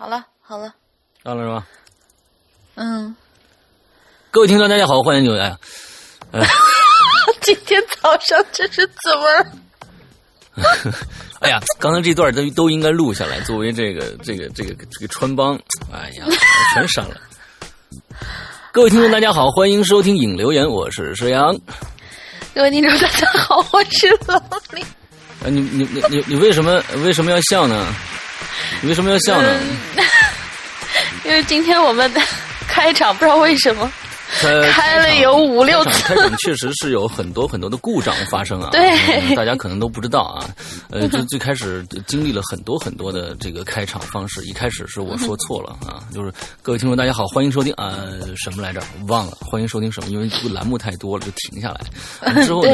好了好了，到了是吧？嗯，各位听众，大家好，欢迎你来。哎，今天早上这是怎么？哎呀，刚才这段都都应该录下来，作为这个这个这个这个穿帮。哎呀，全删了。各位听众，大家好，欢迎收听影留言，我是石阳。各位听众，大家好，我是老李。哎，你你你你你为什么为什么要笑呢？你为什么要笑呢？因为今天我们的开场不知道为什么开开了有五六次开场开场确实是有很多很多的故障发生啊。对嗯大家可能都不知道啊。呃，就最开始经历了很多很多的这个开场方式。一开始是我说错了啊，就是各位听众大家好，欢迎收听啊、什么来着？忘了，欢迎收听什么？因为这个栏目太多了，就停下来。之后呢，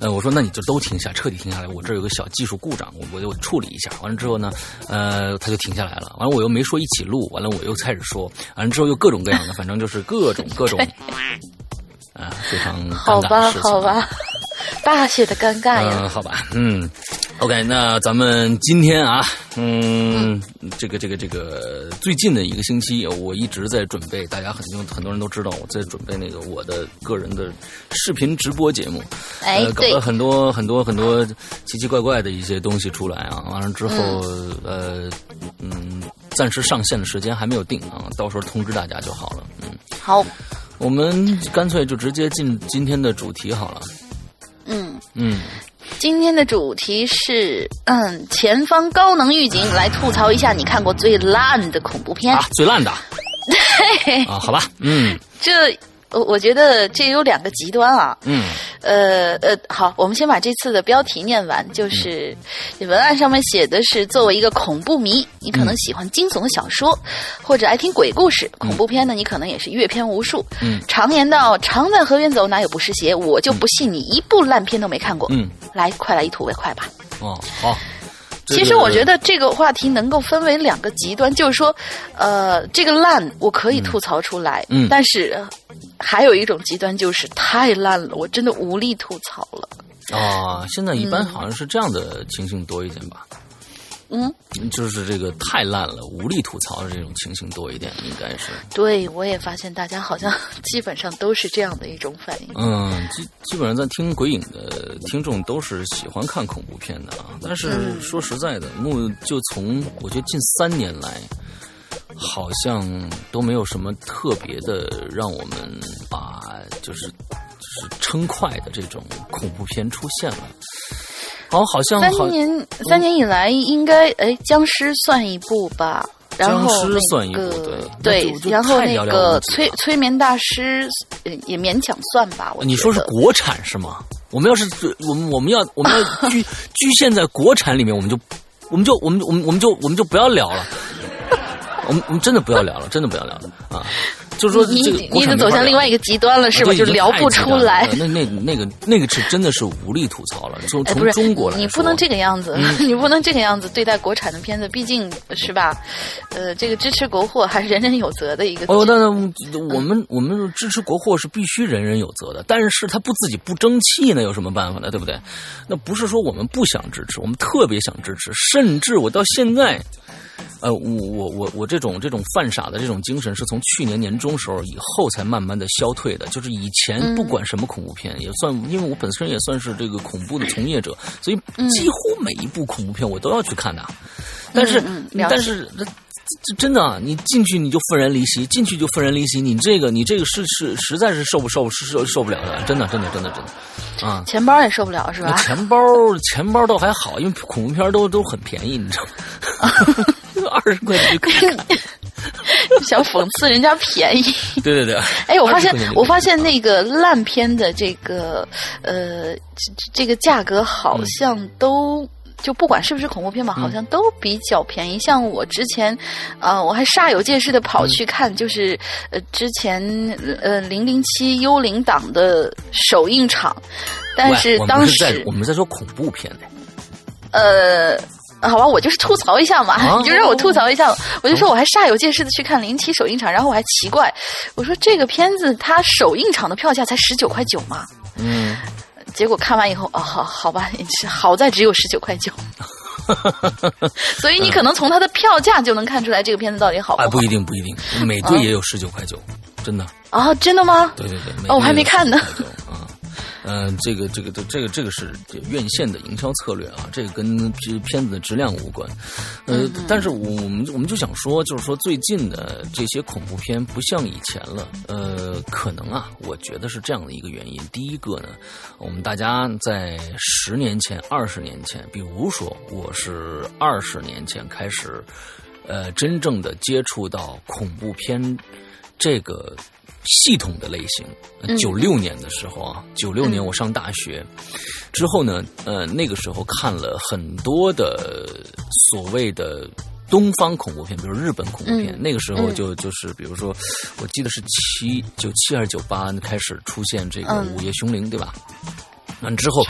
呃，我说那你就都停下，彻底停下来。我这儿有个小技术故障，我我就处理一下。完了之后呢，呃，他就停下来了。完了我又没说一起录，完了我又开始说，完了之后又各种各样的，反正就是各种各种。啊，非常好吧。好吧，大写的尴尬呀。嗯，好吧，嗯，OK，那咱们今天啊，嗯，这个这个这个最近的一个星期，我一直在准备，大家很多很多人都知道我在准备那个我的个人的视频直播节目，呃，搞哎对了很多很多很多奇奇怪怪的一些东西出来啊，完了之后，呃，嗯，暂时上线的时间还没有定啊，到时候通知大家就好了，嗯。好，我们干脆就直接进今天的主题好了。嗯，嗯，今天的主题是嗯，前方高能预警，来吐槽一下你看过最烂的恐怖片。啊，最烂的。啊，好吧，嗯这我我觉得这有两个极端啊。嗯呃呃，好，我们先把这次的标题念完。就是文案上面写的是，作为一个恐怖迷，你可能喜欢惊悚小说，或者爱听鬼故事。恐怖片呢，你可能也是阅片无数。嗯常言道，常在河边走，哪有不湿鞋？我就不信你一部烂片都没看过。嗯，来，快来一吐为快吧。哦，好。其实我觉得这个话题能够分为两个极端，就是说，呃，这个烂我可以吐槽出来，嗯但是呃还有一种极端就是太烂了，我真的无力吐槽了。啊，现在一般好像是这样的情形多一点吧，嗯，就是这个太烂了，无力吐槽的这种情形多一点，应该是。对我也发现大家好像基本上都是这样的一种反应。嗯，基基本上在听鬼影的听众都是喜欢看恐怖片的啊。但是嗯说实在的，目就从我觉得近三年来，好像都没有什么特别的让我们把就是就是称快的这种恐怖片出现了。好，好像三年三年以来，应该哎，僵尸算一部吧。然后僵尸算一部个对那就就然后那个催催眠大师呃也勉强算吧。我你说是国产是吗？我们要是我们我们要我们要局局限在国产里面，我们就我们就我们我们我们就我们就不要聊了。我们我们真的不要聊了，真的不要聊了啊！就是说你这个你你已经走向另外一个极端了，是吧？就聊不出来。那那那个那个是真的是无力吐槽了。从哎，从中国来你不能这个样子，你不能这个样子对待国产的片子，毕竟是吧？呃，这个支持国货还是人人有责的一个。哦，那那我们我们支持国货是必须人人有责的，但是他不自己不争气呢，有什么办法呢？对不对？那不是说我们不想支持，我们特别想支持，甚至我到现在，呃，我我我我这种这种犯傻的这种精神，是从去年年中时候以后才慢慢的消退的。就是以前不管什么恐怖片，也算，因为我本身也算是这个恐怖的从业者，所以几乎每一部恐怖片我都要去看的。但是，嗯嗯但是这这真的啊，你进去你就愤然离席，进去就愤然离席，你这个你这个是是实在是受不受是受受不了的，真的真的真的真的啊。钱包也受不了，是吧？钱包钱包倒还好，因为恐怖片都都很便宜，你知道吗？二十块钱就可以看。想讽刺人家便宜。对对对。哎，我发现20块钱就可以我发现那个烂片的这个呃这这个价格好像都。就不管是不是恐怖片吧，好像都比较便宜。像我之前，啊、我还煞有介事的跑去看，就是呃之前呃零零七幽灵党的首映场，但是当时我们在说恐怖片呢。呃，好吧，我就是吐槽一下嘛，啊？你就让我吐槽一下，我就说我还煞有介事的去看零七首映场，然后我还奇怪，我说这个片子它首映场的票价才十九块九嘛，嗯，结果看完以后，哦，好好吧，好在只有十九块九，所以你可能从它的票价就能看出来这个片子到底好不哎，好。不一定，不一定，美队也有十九块九，真的。啊，真的吗？对对对，哦我还没看呢。队也有19块九啊。嗯，这个这个这这个这个是院线的营销策略啊，这个跟这片子的质量无关。呃，但是我们我们就想说，就是说最近的这些恐怖片不像以前了。呃，可能啊，我觉得是这样的一个原因。第一个呢，我们大家在十年前、二十年前，比如说我是二十年前开始，呃，真正的接触到恐怖片这个系统的类型。九六年的时候啊，九六年我上大学、之后呢，呃，那个时候看了很多的所谓的。东方恐怖片，比如日本恐怖片，那个时候就就是，比如说，我记得是七九七还是九八开始出现这个《午夜凶铃》，对吧？完之后，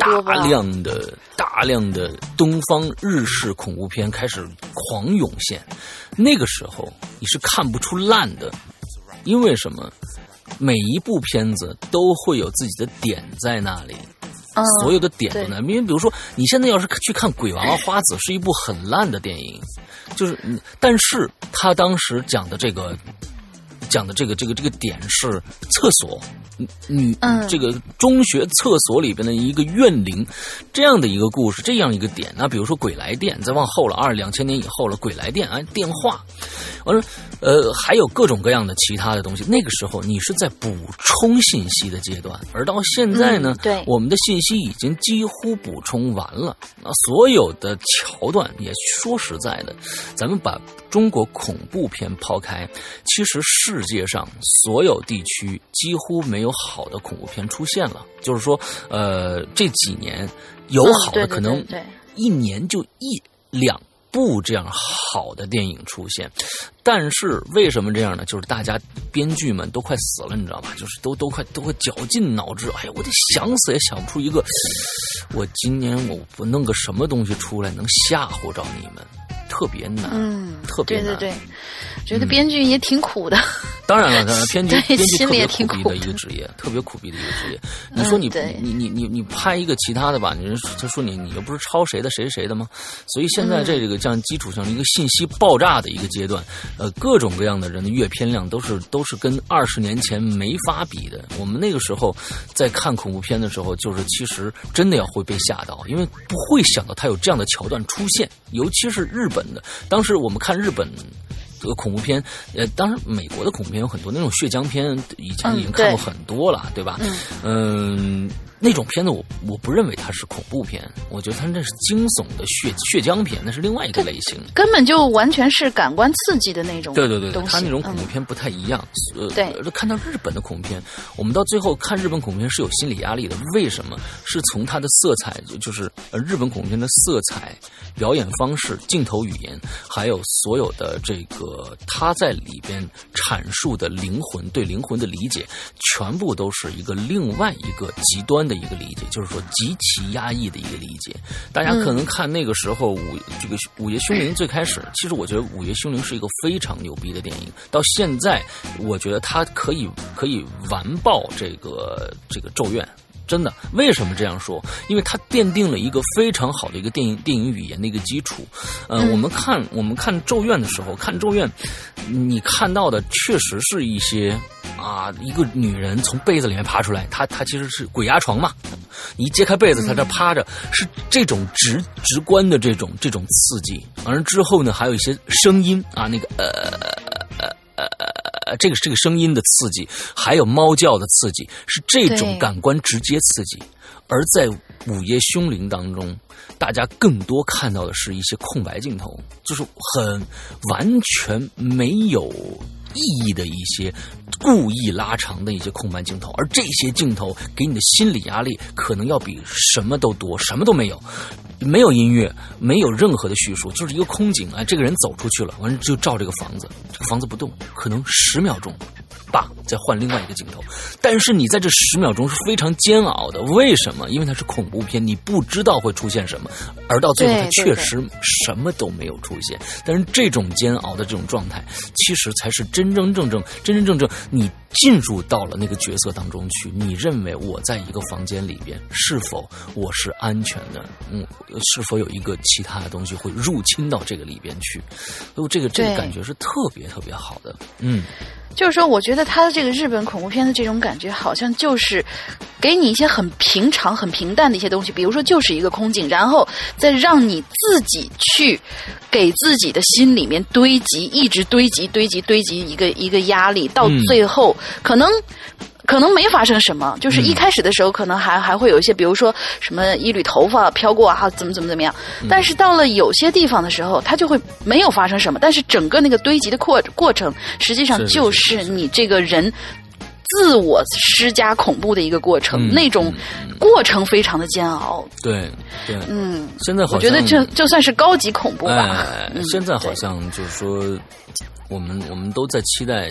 大量的大量的东方日式恐怖片开始狂涌现。那个时候你是看不出烂的，因为什么？每一部片子都会有自己的点在那里，嗯，所有的点都对在。因为比如说，你现在要是去看《鬼娃娃花子》，是一部很烂的电影，就是，嗯但是他当时讲的这个。讲的这个这个这个点是厕所，女嗯这个中学厕所里边的一个怨灵，这样的一个故事，这样一个点。那比如说《鬼来电》，再往后了，二两千年以后了，《鬼来电》啊，电话，完了，呃，还有各种各样的其他的东西。那个时候你是在补充信息的阶段，而到现在呢，嗯对我们的信息已经几乎补充完了。那所有的桥段，也说实在的，咱们把中国恐怖片抛开，其实世界上所有地区几乎没有好的恐怖片出现了。就是说，呃，这几年有嗯好的可能一年就一两不这样好的电影出现，但是为什么这样呢？就是大家编剧们都快死了，你知道吧？就是都都快都快绞尽脑汁，哎呀，我得想死也想不出一个，我今年我不弄个什么东西出来能吓唬着你们，特别难，嗯，特别难。对对对，觉得编剧也挺苦的。当然了，当然 编剧编剧特别苦逼的一个职业，特别苦逼的一个职业。你说你、嗯你你你你拍一个其他的吧，你人他说你你又不是抄谁的谁谁的吗？所以现在嗯这个这样基础上一个信息爆炸的一个阶段，呃，各种各样的人的阅片量都是都是跟二十年前没法比的。我们那个时候在看恐怖片的时候，就是其实真的要会被吓到，因为不会想到他有这样的桥段出现，尤其是日本的。当时我们看日本。这个恐怖片，呃，当然美国的恐怖片有很多，那种血浆片以前已经看过很多了，对吧？嗯，那种片子我我不认为它是恐怖片，我觉得它那是惊悚的血血浆片，那是另外一个类型。根本就完全是感官刺激的那种对对对，对。它那种恐怖嗯片不太一样。呃，看到日本的恐怖片，我们到最后看日本恐怖片是有心理压力的。为什么？是从它的色彩，就就是呃日本恐怖片的色彩、表演方式、镜头语言，还有所有的这个它在里边阐述的灵魂对灵魂的理解，全部都是一个另外一个极端的一个理解，就是说极其压抑的一个理解。大家可能看那个时候五这个《午夜凶铃》最开始，其实我觉得《午夜凶铃》是一个非常牛逼的电影，到现在我觉得它可以可以完爆这个这个《咒怨》。真的，为什么这样说？因为它奠定了一个非常好的一个电影电影语言的一个基础。呃，我们看我们看《咒怨》的时候，看《咒怨》，你看到的确实是一些啊，一个女人从被子里面爬出来，她她其实是鬼压床嘛。你一揭开被子，她这趴着，是这种直直观的这种这种刺激。完了之后呢，还有一些声音啊，那个呃。呃，这个这个声音的刺激，还有猫叫的刺激，是这种感官直接刺激。而在《午夜凶铃》当中，大家更多看到的是一些空白镜头，就是很完全没有意义的一些故意拉长的一些空白镜头，而这些镜头给你的心理压力可能要比什么都多，什么都没有。没有音乐，没有任何的叙述，就是一个空景啊。这个人走出去了，完了就照这个房子，这个房子不动，可能十秒钟，叭，再换另外一个镜头。但是你在这十秒钟是非常煎熬的，为什么？因为它是恐怖片，你不知道会出现什么，而到最后它确实什么都没有出现。但是这种煎熬的这种状态，其实才是真真正正、真真正正你进入到了那个角色当中去，你认为我在一个房间里边是否我是安全的？嗯，是否有一个其他的东西会入侵到这个里边去？所以这个这个感觉是特别特别好的。嗯，就是说，我觉得他的这个日本恐怖片的这种感觉，好像就是给你一些很平常、很平淡的一些东西，比如说就是一个空镜，然后再让你自己去给自己的心里面堆积，一直堆积、堆积、堆积一个一个压力，到嗯最后、可能。可能没发生什么，就是一开始的时候，可能还还会有一些，比如说什么一缕头发飘过啊，怎么怎么怎么样。但是到了有些地方的时候，它就会没有发生什么，但是整个那个堆积的过过程，实际上就是你这个人自我施加恐怖的一个过程，嗯那种过程非常的煎熬。对对。嗯，现在我觉得这就算是高级恐怖吧。现在好像就是说，我们我们都在期待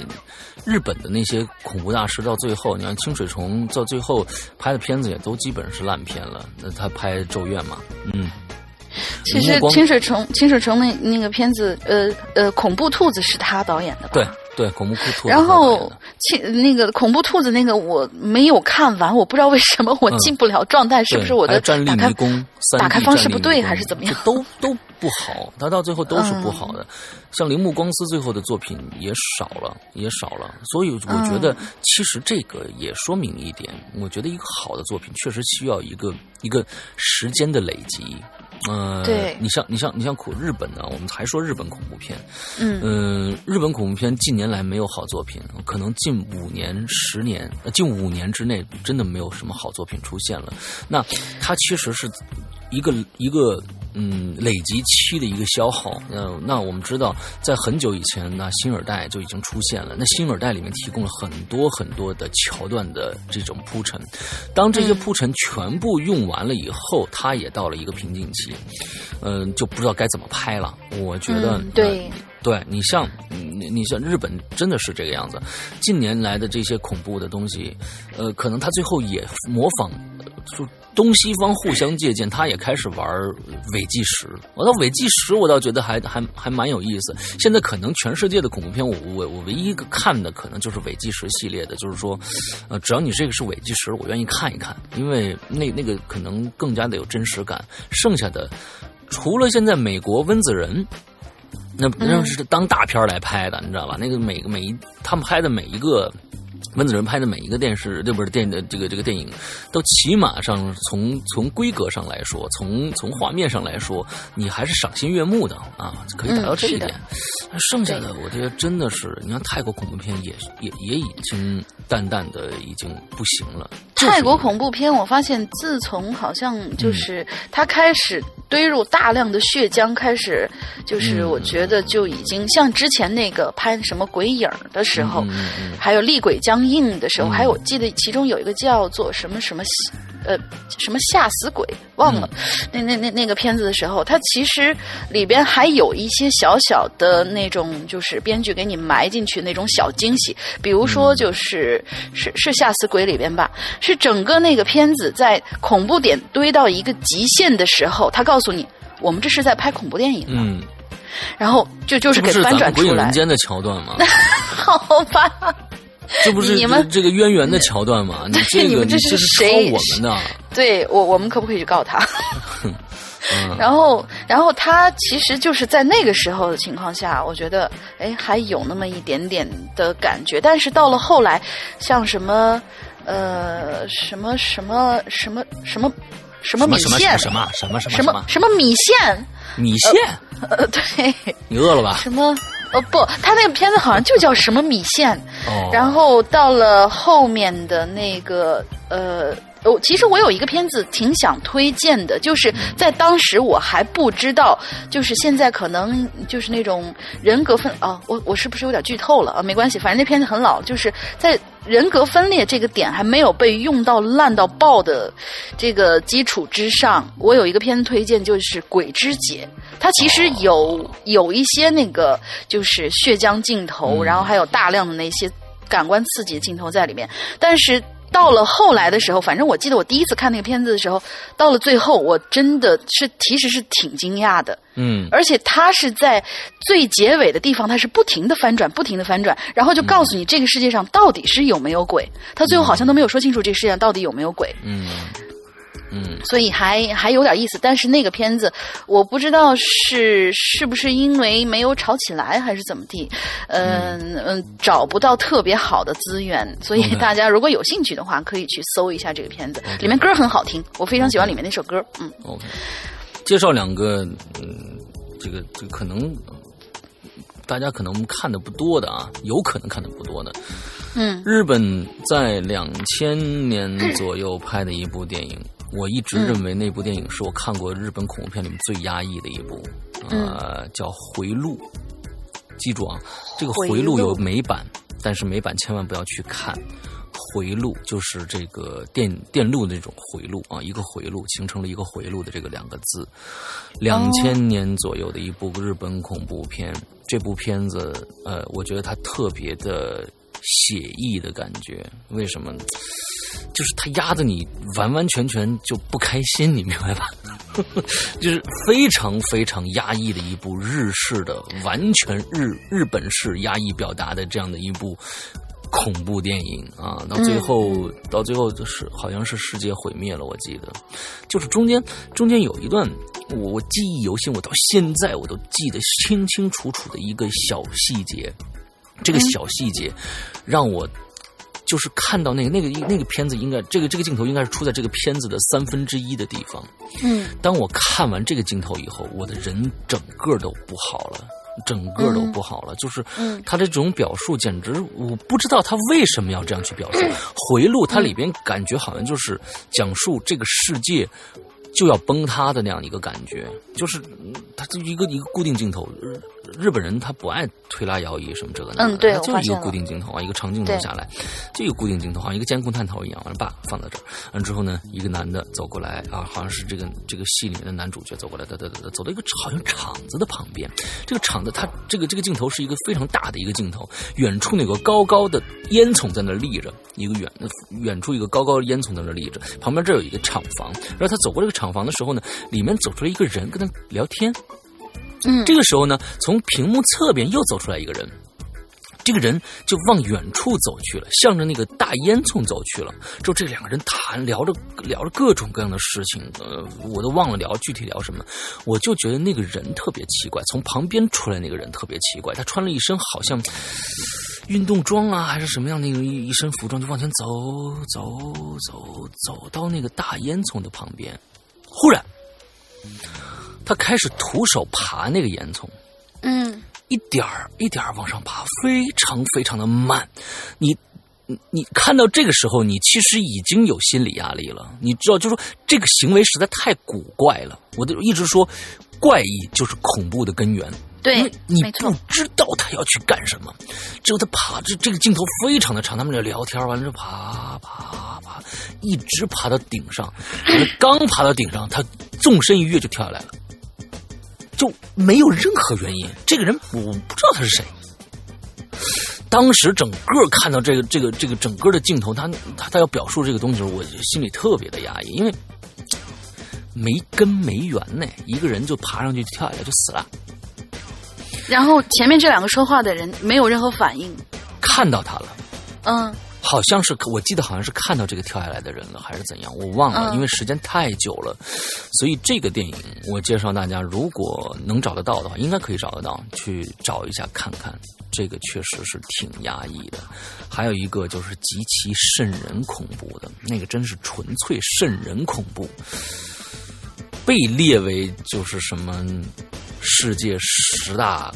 日本的那些恐怖大师，到最后，你看清水虫到最后拍的片子也都基本是烂片了。那他拍《咒怨》嘛，嗯，其实清水虫清水虫那那个片子，呃呃，恐怖兔子是他导演的吧？对对，恐怖兔。然后，其那个恐怖兔子那个我没有看完，我不知道为什么我嗯进不了状态，是不是我的？三打开方式不对还是怎么样都都不好，他到最后都是不好嗯的。像铃木光司最后的作品也少了，也少了。所以我觉得，嗯其实这个也说明一点，我觉得一个好的作品确实需要一个一个时间的累积。呃，对。你像你像你像恐日本呢，我们还说日本恐怖片，嗯。嗯，日本恐怖片近年来没有好作品，可能近五年、十年、呃近五年之内真的没有什么好作品出现了。那它其实是一个一个嗯累积期的一个消耗。那，那我们知道，在很久以前，那新耳代就已经出现了。那新耳代里面提供了很多很多的桥段的这种铺陈，当这些嗯铺陈全部用完了以后，它也到了一个瓶颈期，嗯、就不知道该怎么拍了。我觉得，嗯对呃对你像你你像日本真的是这个样子，近年来的这些恐怖的东西，呃，可能他最后也模仿，就东西方互相借鉴，他也开始玩伪纪实。我到伪纪实，我倒觉得还还还蛮有意思。现在可能全世界的恐怖片，我我我唯一一个看的可能就是伪纪实系列的，就是说，呃，只要你这个是伪纪实，我愿意看一看，因为那那个可能更加的有真实感。剩下的，除了现在美国温子仁。那那是当大片儿来拍的，你知道吧？那个每个每一他们拍的每一个温子仁拍的每一个电视，这不是？电的这个这个电影，都起码上从从规格上来说，从从画面上来说，你还是赏心悦目的啊，可以达到这一点。剩下的我觉得真的是，你看泰国恐怖片也也也已经淡淡的已经不行了。泰国恐怖片，我发现自从好像嗯就是它开始堆入大量的血浆，开始就是嗯。我觉得就已经像之前那个拍什么鬼影的时候，还有厉鬼僵硬的时候，嗯还有我记得其中有一个叫做什么什么。呃，什么吓死鬼忘了，那那那那个片子的时候，它其实里边还有一些小小的那种，就是编剧给你埋进去那种小惊喜，比如说就是、是是吓死鬼里边吧，是整个那个片子在恐怖点堆到一个极限的时候，他告诉你，我们这是在拍恐怖电影，嗯，然后就就是给翻转出来鬼影人，间的桥段吗？好吧。这不是你们这个渊源的桥段吗？你这个 这是谁我们的。对我，我们可不可以去告他？嗯然后，然后他其实就是在那个时候的情况下，我觉得，哎，还有那么一点点的感觉。但是到了后来，像什么，呃，什么什么什么什么什么米线，什么什么什么什么什么米线，米线？呃，对，你饿了吧？什么。呃不，他那个片子好像就叫什么米线，哦，然后到了后面的那个呃，我其实我有一个片子挺想推荐的，就是在当时我还不知道，就是现在可能就是那种人格分啊，我我是不是有点剧透了啊？没关系，反正那片子很老，就是在人格分裂这个点还没有被用到烂到爆的这个基础之上，我有一个片子推荐，就是《鬼之姐》，它其实有、有一些那个就是血浆镜头，嗯然后还有大量的那些感官刺激的镜头在里面，但是到了后来的时候，反正我记得我第一次看那个片子的时候，到了最后，我真的是其实是挺惊讶的。嗯，而且他是在最结尾的地方，他是不停的翻转，不停的翻转，然后就告诉你这个世界上到底是有没有鬼。他最后好像都没有说清楚这个世界上到底有没有鬼。嗯嗯。所以还还有点意思，但是那个片子我不知道是是不是因为没有炒起来还是怎么地，嗯。嗯，找不到特别好的资源，所以大家如果有兴趣的话，可以去搜一下这个片子，里面歌很好听，我非常喜欢里面那首歌，嗯。OK，介绍两个，嗯，这个这个可能大家可能看的不多的啊，有可能看的不多的。嗯。日本在两千年左右拍的一部电影，我一直认为那部电影是我看过日本恐怖片里面最压抑的一部，呃，叫《回路》。记住啊，这个《回路》有美版，但是美版千万不要去看。回路就是这个电电路的那种回路啊，一个回路形成了一个回路的这个两个字。两千年左右的一部日本恐怖片，这部片子呃，我觉得它特别的写意的感觉。为什么？就是它压得你完完全全就不开心，你明白吧？就是非常非常压抑的一部日式的，完全日日本式压抑表达的这样的一部恐怖电影啊，到最后、到最后就是好像是世界毁灭了，我记得，就是中间中间有一段我我记忆犹新，我到现在我都记得清清楚楚的一个小细节，这个小细节让我。就是看到那个那个那个片子，应该这个这个镜头应该是出在这个片子的三分之一的地方。嗯当我看完这个镜头以后，我的人整个都不好了，整个都不好了。就是嗯他这种表述，简直我不知道他为什么要这样去表述。回路它里边感觉好像就是讲述这个世界。就要崩塌的那样一个感觉，就是嗯它就一个一个固定镜头。日日本人他不爱推拉摇移什么这个那个，嗯对他就是一个固定镜头啊，一个长镜头下来，就一个固定镜头，好像一个监控探头一样，完了把放在这儿，完了之后呢，一个男的走过来啊，好像是这个这个戏里面的男主角走过来，哒哒哒哒，走到一个好像厂子的旁边，这个厂子它这个这个镜头是一个非常大的一个镜头，远处那个高高的烟囱在那立着，一个远远处一个高高的烟囱在那立着，旁边这有一个厂房，然后他走过这个厂房的时候呢，里面走出来一个人跟他聊天，嗯这个时候呢，从屏幕侧边又走出来一个人，这个人就往远处走去了，向着那个大烟囱走去了。之后这两个人谈聊着聊着各种各样的事情，呃，我都忘了聊具体聊什么。我就觉得那个人特别奇怪，从旁边出来那个人特别奇怪，他穿了一身好像运动装啊，还是什么样的一个一一身服装，就往前走走走走到那个大烟囱的旁边，忽然。他开始徒手爬那个烟囱，嗯一点儿一点儿往上爬，非常非常的慢。你你你看到这个时候，你其实已经有心理压力了。你知道，就是说这个行为实在太古怪了。我就一直说，怪异就是恐怖的根源。对因为你不知道他要去干什么。只有他爬，这这个镜头非常的长，他们俩聊天，完了之后爬爬爬，一直爬到顶上。刚爬到顶上，他纵身一跃就跳下来了。就没有任何原因。这个人我不知道他是谁。当时整个看到这个这个这个整个的镜头，他他他要表述这个东西，我心里特别的压抑，因为没根没源呢，一个人就爬上去跳下来就死了。然后前面这两个说话的人没有任何反应，看到他了，嗯好像是我记得好像是看到这个跳下来的人了，还是怎样，我忘了，嗯因为时间太久了。所以这个电影我介绍大家，如果能找得到的话，应该可以找得到，去找一下看看。这个确实是挺压抑的。还有一个就是极其瘆人恐怖的，那个真是纯粹瘆人恐怖，被列为就是什么世界十大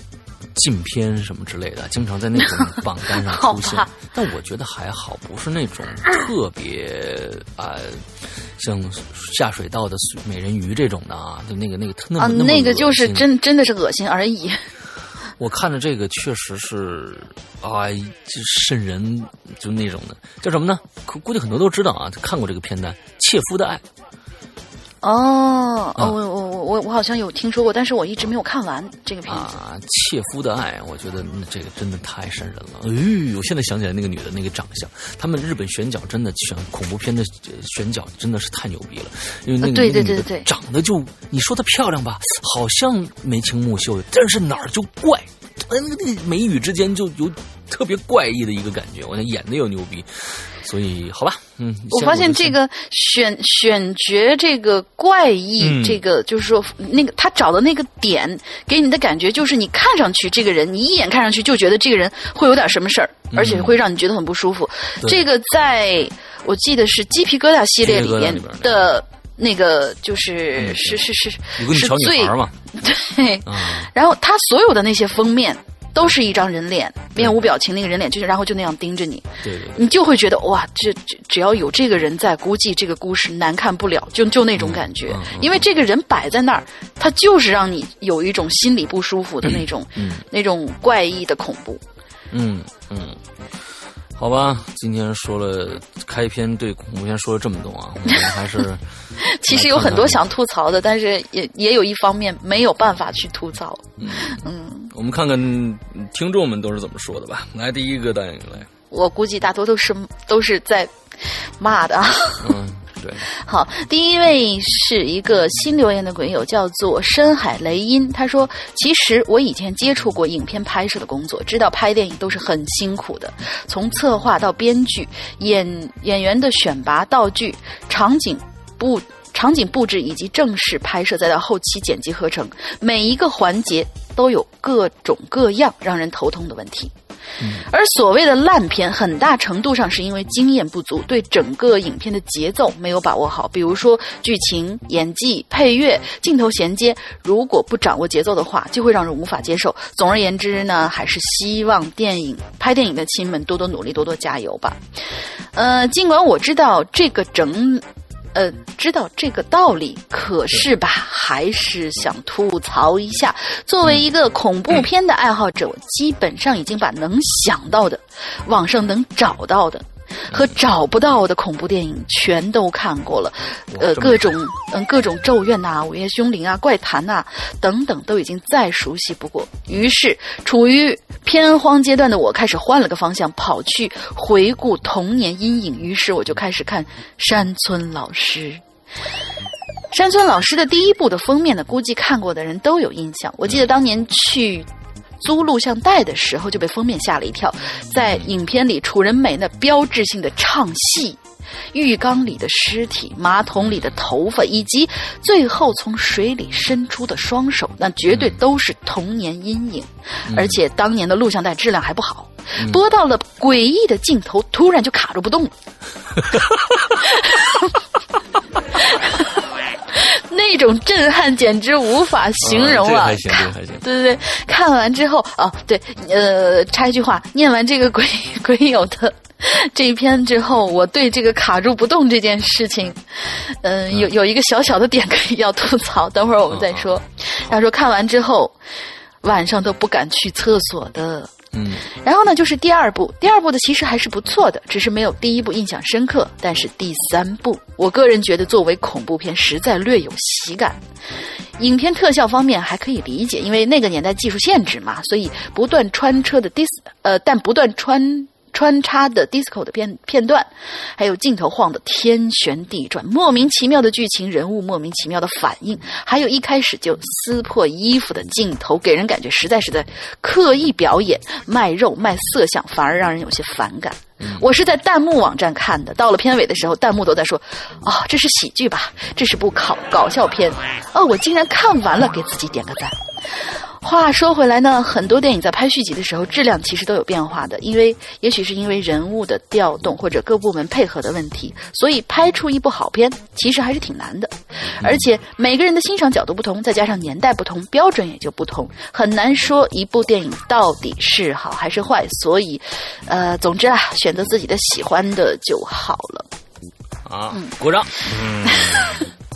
禁片什么之类的，经常在那种榜单上出现。但我觉得还好，不是那种特别啊、像下水道的美人鱼这种的啊，就那个那个那么、啊，那个就是真真的是恶心而已。我看着这个确实是啊，就渗人，就那种的，叫什么呢？估估计很多都知道啊，看过这个片段《切肤的爱》。哦，啊哦，我我我我我好像有听说过，但是我一直没有看完这个片子。啊，切夫的爱，我觉得那这个真的太瘆人了。哎呦，我现在想起来那个女的那个长相，他们日本选角真的选恐怖片的呃选角真的是太牛逼了，因为那个、呃对对那个女的对对对长得就你说她漂亮吧，好像眉清目秀的，但是哪儿就怪，呃那个眉宇之间就有特别怪异的一个感觉，我那演的又牛逼，所以好吧，嗯，我发现这个选选角这个怪异，嗯。这个就是说那个他找的那个点，给你的感觉就是你看上去这个人，你一眼看上去就觉得这个人会有点什么事儿，而且会让你觉得很不舒服。嗯这个在我记得是鸡皮疙瘩系列里面的那个，就是、嗯是是是是最嘛，对，啊，然后他所有的那些封面都是一张人脸，面无表情那个人脸，就是然后就那样盯着你。对。你就会觉得哇，这这只要有这个人在，估计这个故事难看不了，就就那种感觉。因为这个人摆在那儿，他就是让你有一种心里不舒服的那种、嗯那种怪异的恐怖。嗯嗯，好吧，今天说了开篇对恐怖片说了这么多啊，我们还是 其实有很多想吐槽的，但是也也有一方面没有办法去吐槽。嗯，我们看看听众们都是怎么说的吧。来，第一个导演来，我估计大多都是都是在骂的啊。嗯，好，第一位是一个新留言的鬼友，叫做深海雷音。他说：“其实我以前接触过影片拍摄的工作，知道拍电影都是很辛苦的，从策划到编剧、演演员的选拔、道具、场景布。”场景布置以及正式拍摄，再到后期剪辑合成，每一个环节都有各种各样让人头痛的问题。而所谓的烂片，很大程度上是因为经验不足，对整个影片的节奏没有把握好。比如说剧情、演技、配乐、镜头衔接，如果不掌握节奏的话，就会让人无法接受。总而言之呢，还是希望电影拍电影的亲们多多努力，多多加油吧。呃，尽管我知道这个整。呃，知道这个道理，可是吧，还是想吐槽一下。作为一个恐怖片的爱好者，我基本上已经把能想到的、网上能找到的和找不到的恐怖电影全都看过了。呃，各种嗯，各种咒怨呐、午夜凶铃啊、怪谈呐、等等，都已经再熟悉不过。于是，处于偏荒阶段的我开始换了个方向，跑去回顾童年阴影。于是，我就开始看山村老师。山村老师的第一部的封面呢，估计看过的人都有印象。我记得当年去租录像带的时候，就被封面吓了一跳。在影片里，楚人美那标志性的唱戏。浴缸里的尸体、马桶里的头发，以及最后从水里伸出的双手，那绝对都是童年阴影。而且当年的录像带质量还不好，播到了诡异的镜头，突然就卡住不动了。那种震撼简直无法形容啊！啊这个还行，这个还行。对对对，看完之后啊，对，呃，插一句话，念完这个鬼鬼友的这一篇之后，我对这个卡住不动这件事情，嗯、有有一个小小的点可以要吐槽，等会儿我们再说。他说看完之后，晚上都不敢去厕所的。嗯然后呢，就是第二部，第二部的其实还是不错的，只是没有第一部印象深刻。但是第三部，我个人觉得作为恐怖片，实在略有喜感。影片特效方面还可以理解，因为那个年代技术限制嘛，所以不断穿车的 dis 呃，但不断穿穿插的 disco 的片片段，还有镜头晃得天旋地转，莫名其妙的剧情，人物莫名其妙的反应，还有一开始就撕破衣服的镜头，给人感觉实在是在刻意表演卖肉卖色相，反而让人有些反感。我是在弹幕网站看的，到了片尾的时候，弹幕都在说：“哦，这是喜剧吧？这是部搞搞笑片。”哦，我竟然看完了，给自己点个赞。话说回来呢，很多电影在拍续集的时候，质量其实都有变化的，因为也许是因为人物的调动或者各部门配合的问题，所以拍出一部好片其实还是挺难的。而且每个人的欣赏角度不同，再加上年代不同，标准也就不同，很难说一部电影到底是好还是坏。所以，呃，总之啊，选择自己的喜欢的就好了。啊，鼓掌。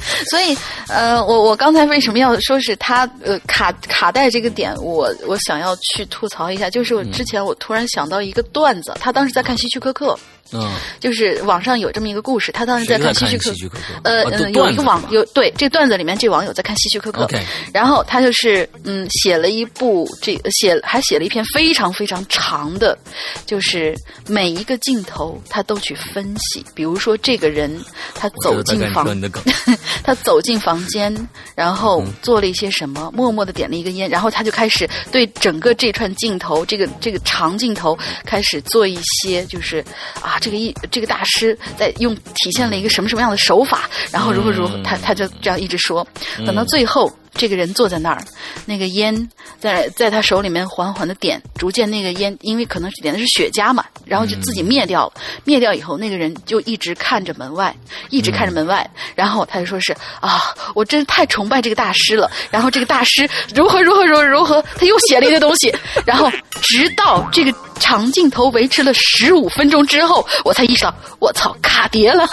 所以，呃，我我刚才为什么要说是他呃卡卡带这个点，我我想要去吐槽一下，就是我之前我突然想到一个段子，他当时在看希区柯克，嗯，就是网上有这么一个故事，他当时在看希区柯克，呃，有一个网有有对这个段子里面，这网友在看希区柯克 OK 然后他就是嗯写了一部这写还写了一篇非常非常长的，就是每一个镜头他都去分析，比如说这个人他走进房 他走进房间，然后做了一些什么，默默的点了一根烟，然后他就开始对整个这串镜头，这个这个长镜头开始做一些，就是啊，这个一这个大师在用体现了一个什么什么样的手法，然后如何如他他就这样一直说，等到最后。这个人坐在那儿，那个烟在在他手里面缓缓的点，逐渐那个烟，因为可能是点的是雪茄嘛，然后就自己灭掉了。灭掉以后，那个人就一直看着门外，一直看着门外。然后他就说是啊，我真是太崇拜这个大师了。然后这个大师如何如何如何如何，他又写了一个东西。然后直到这个长镜头维持了十五分钟之后，我才意识到，我操，卡碟了。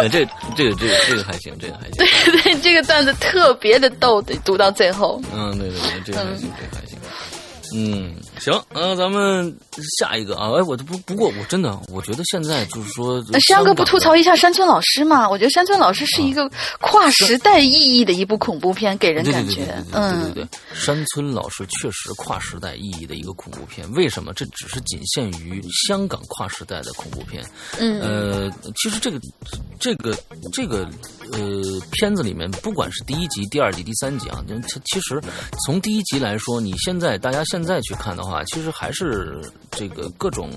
嗯，这这个这个这个还行，这个还行，对对，这个段子特别的逗，得读到最后。嗯，对对对，这个还行，这个还行。嗯，行，啊，咱们下一个啊，哎，我不不过我真的，我觉得现在就是说，那山哥不吐槽一一下山村老师吗？我觉得山村老师是一个跨时代意义的一部恐怖片，给人感觉嗯对对，对山村老师确实跨时代意义的一个恐怖片。为什么？这只是仅限于香港跨时代的恐怖片。嗯呃，其实这个这个这个呃片子里面，不管是第一集、第二集、第三集啊，那其其实从第一集来说，你现在大家现在去看的话，其实还是这个各种。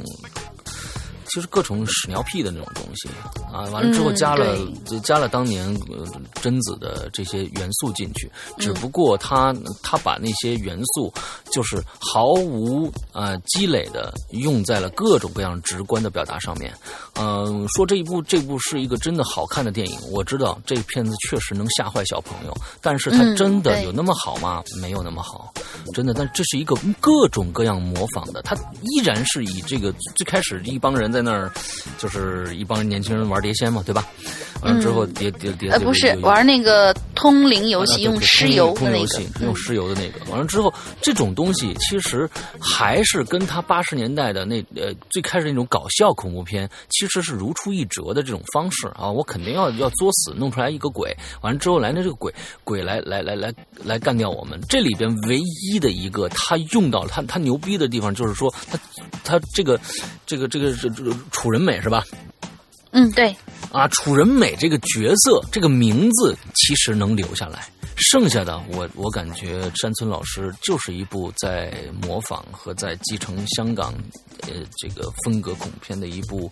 其实各种屎尿屁的那种东西啊，完了之后嗯加了、加了当年呃贞子的这些元素进去，只不过他他把那些元素就是毫无呃积累的用在了各种各样直观的表达上面。嗯、说这一部这部是一个真的好看的电影，我知道这片子确实能吓坏小朋友，但是它嗯真的有那么好吗？没有那么好，真的。但这是一个各种各样模仿的，它依然是以这个最开始一帮人在那儿，就是一帮年轻人玩碟仙嘛，对吧？完了之后碟碟碟呃，不是玩那个通灵游戏，用尸油的那个通游戏，用嗯尸油的那个。完了之后，这种东西其实还是跟他八十年代的那呃最开始那种搞笑恐怖片，其实是如出一辙的这种方式啊。我肯定要要作死，弄出来一个鬼，完了之后来那这个鬼鬼来来来来来干掉我们。这里边唯一的一个他用到了他他牛逼的地方，就是说他他这个这个这个这这楚人美是吧？嗯，对，啊，楚人美这个角色，这个名字其实能留下来。剩下的，我我感觉山村老师就是一部在模仿和在继承香港呃这个风格恐怖片的一部，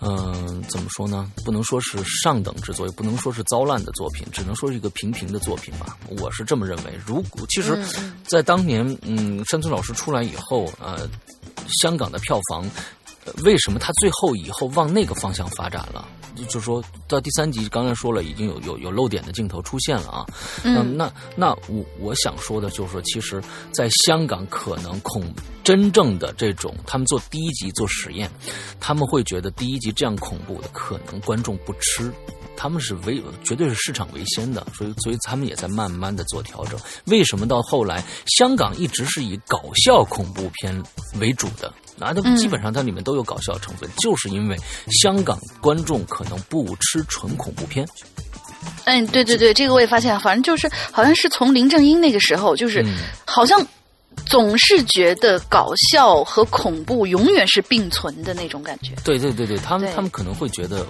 嗯、怎么说呢？不能说是上等之作，也不能说是糟烂的作品，只能说是一个平平的作品吧。我是这么认为。如果其实，在当年，嗯，山村老师出来以后，呃，香港的票房。呃为什么他最后以后往那个方向发展了？就是说到第三集，刚才说了，已经有有有漏点的镜头出现了啊。那嗯那那我我想说的就是说，其实，在香港可能恐真正的这种，他们做第一集做实验，他们会觉得第一集这样恐怖的，可能观众不吃。他们是为绝对是市场为先的，所以所以他们也在慢慢的做调整。为什么到后来香港一直是以搞笑恐怖片为主的？啊，都基本上它里面都有搞笑成分，就是因为香港观众可能不吃纯恐怖片。嗯，对对对，这个我也发现，反正就是好像是从林正英那个时候，就是嗯好像总是觉得搞笑和恐怖永远是并存的那种感觉。对对对对，他们他们可能会觉得，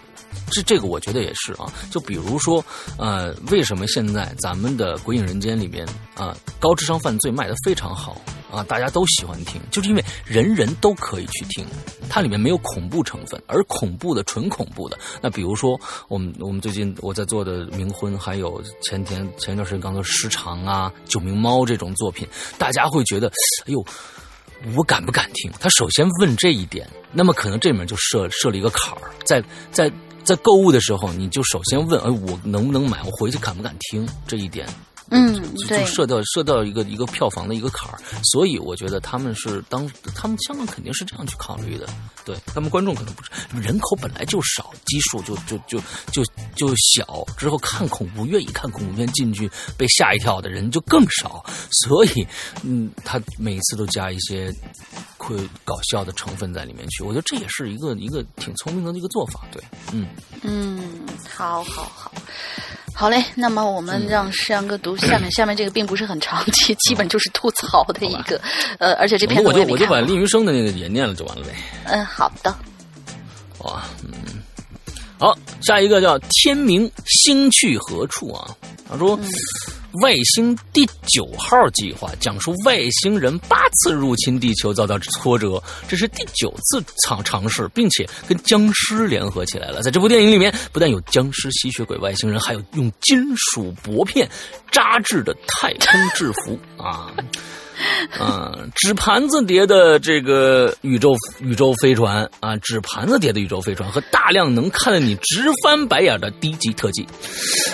这这个我觉得也是啊。就比如说，呃，为什么现在咱们的《鬼影人间》里面啊、高智商犯罪卖的非常好啊，大家都喜欢听，就是因为人人都可以去听，它里面没有恐怖成分，而恐怖的纯恐怖的，那比如说我们我们最近我在做的《冥婚》，还有前天前一段时间刚做《时长》啊，《九命猫》这种作品，大家会觉得，哎呦。我敢不敢听？他首先问这一点，那么可能这里面就设设了一个坎儿，在在在购物的时候，你就首先问，哎，我能不能买？我回去敢不敢听？这一点，嗯就对。就设到设到一个一个票房的一个坎儿，所以我觉得他们是当他们香港肯定是这样去考虑的，对他们观众可能不是人口本来就少，基数就就就就就小，之后看恐怖愿意看恐怖片进去被吓一跳的人就更少，所以嗯，他每次都加一些会搞笑的成分在里面去。我觉得这也是一个一个挺聪明的一个做法。对，嗯嗯，好好好，好嘞。那么我们让诗阳哥读下面，下面这个并不是很长期，基本就是吐槽的一个，呃，而且这篇我就我就把厉云生的那个也念了就完了呗。嗯，好的。哇，嗯，好，下一个叫天明星去何处啊？他说，外星第九号计划讲述外星人八次入侵地球遭到挫折，这是第九次尝尝试，并且跟僵尸联合起来了。在这部电影里面，不但有僵尸、吸血鬼、外星人，还有用金属薄片扎制的太空制服啊。嗯，纸盘子叠的这个宇宙宇宙飞船啊，纸盘子叠的宇宙飞船和大量能看得你直翻白眼的低级特技，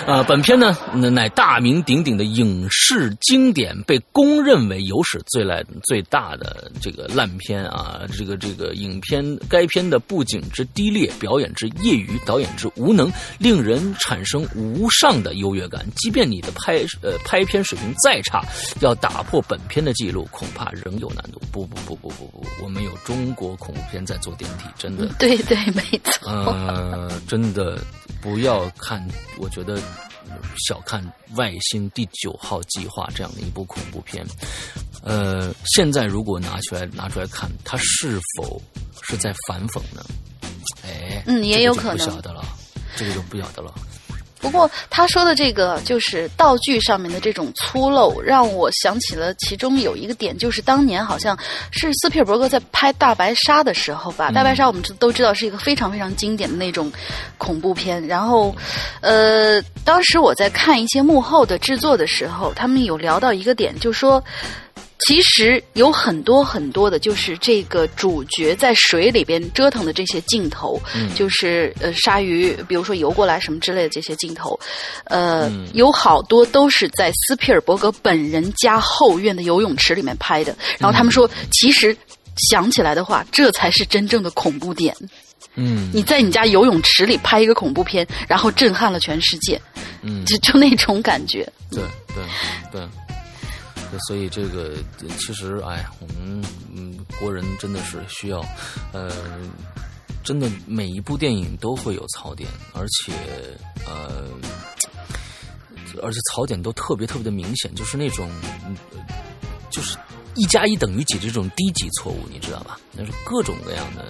啊，本片呢乃大名鼎鼎的影视经典，被公认为有史最烂最大的这个烂片啊，这个这个影片该片的布景之低劣，表演之业余，导演之无能，令人产生无上的优越感。即便你的拍呃拍片水平再差，要打破本片的记录，恐怕仍有难度。不不不不不不，我们有中国恐怖片在做电梯，真的。对对，没错。呃，真的不要看，我觉得小看《外星第九号计划》这样的一部恐怖片。呃，现在如果拿出来拿出来看，它是否是在反讽呢？哎，嗯也有可能这个就不晓得了，这个就不晓得了。不过他说的这个就是道具上面的这种粗陋，让我想起了其中有一个点，就是当年好像是斯皮尔伯格在拍《大白鲨》的时候吧，大白鲨》我们知都知道是一个非常非常经典的那种恐怖片。然后，呃，当时我在看一些幕后的制作的时候，他们有聊到一个点，就说。其实有很多很多的，就是这个主角在水里边折腾的这些镜头，就是呃鲨鱼，比如说游过来什么之类的这些镜头，呃，有好多都是在斯皮尔伯格本人家后院的游泳池里面拍的。然后他们说，其实想起来的话，这才是真正的恐怖点。嗯，你在你家游泳池里拍一个恐怖片，然后震撼了全世界，嗯，就就那种感觉。对对对。所以这个其实，哎，我们嗯，国人真的是需要，呃，真的每一部电影都会有槽点，而且呃，而且槽点都特别特别的明显，就是那种，就是一加一等于几这种低级错误，你知道吧？那是各种各样的，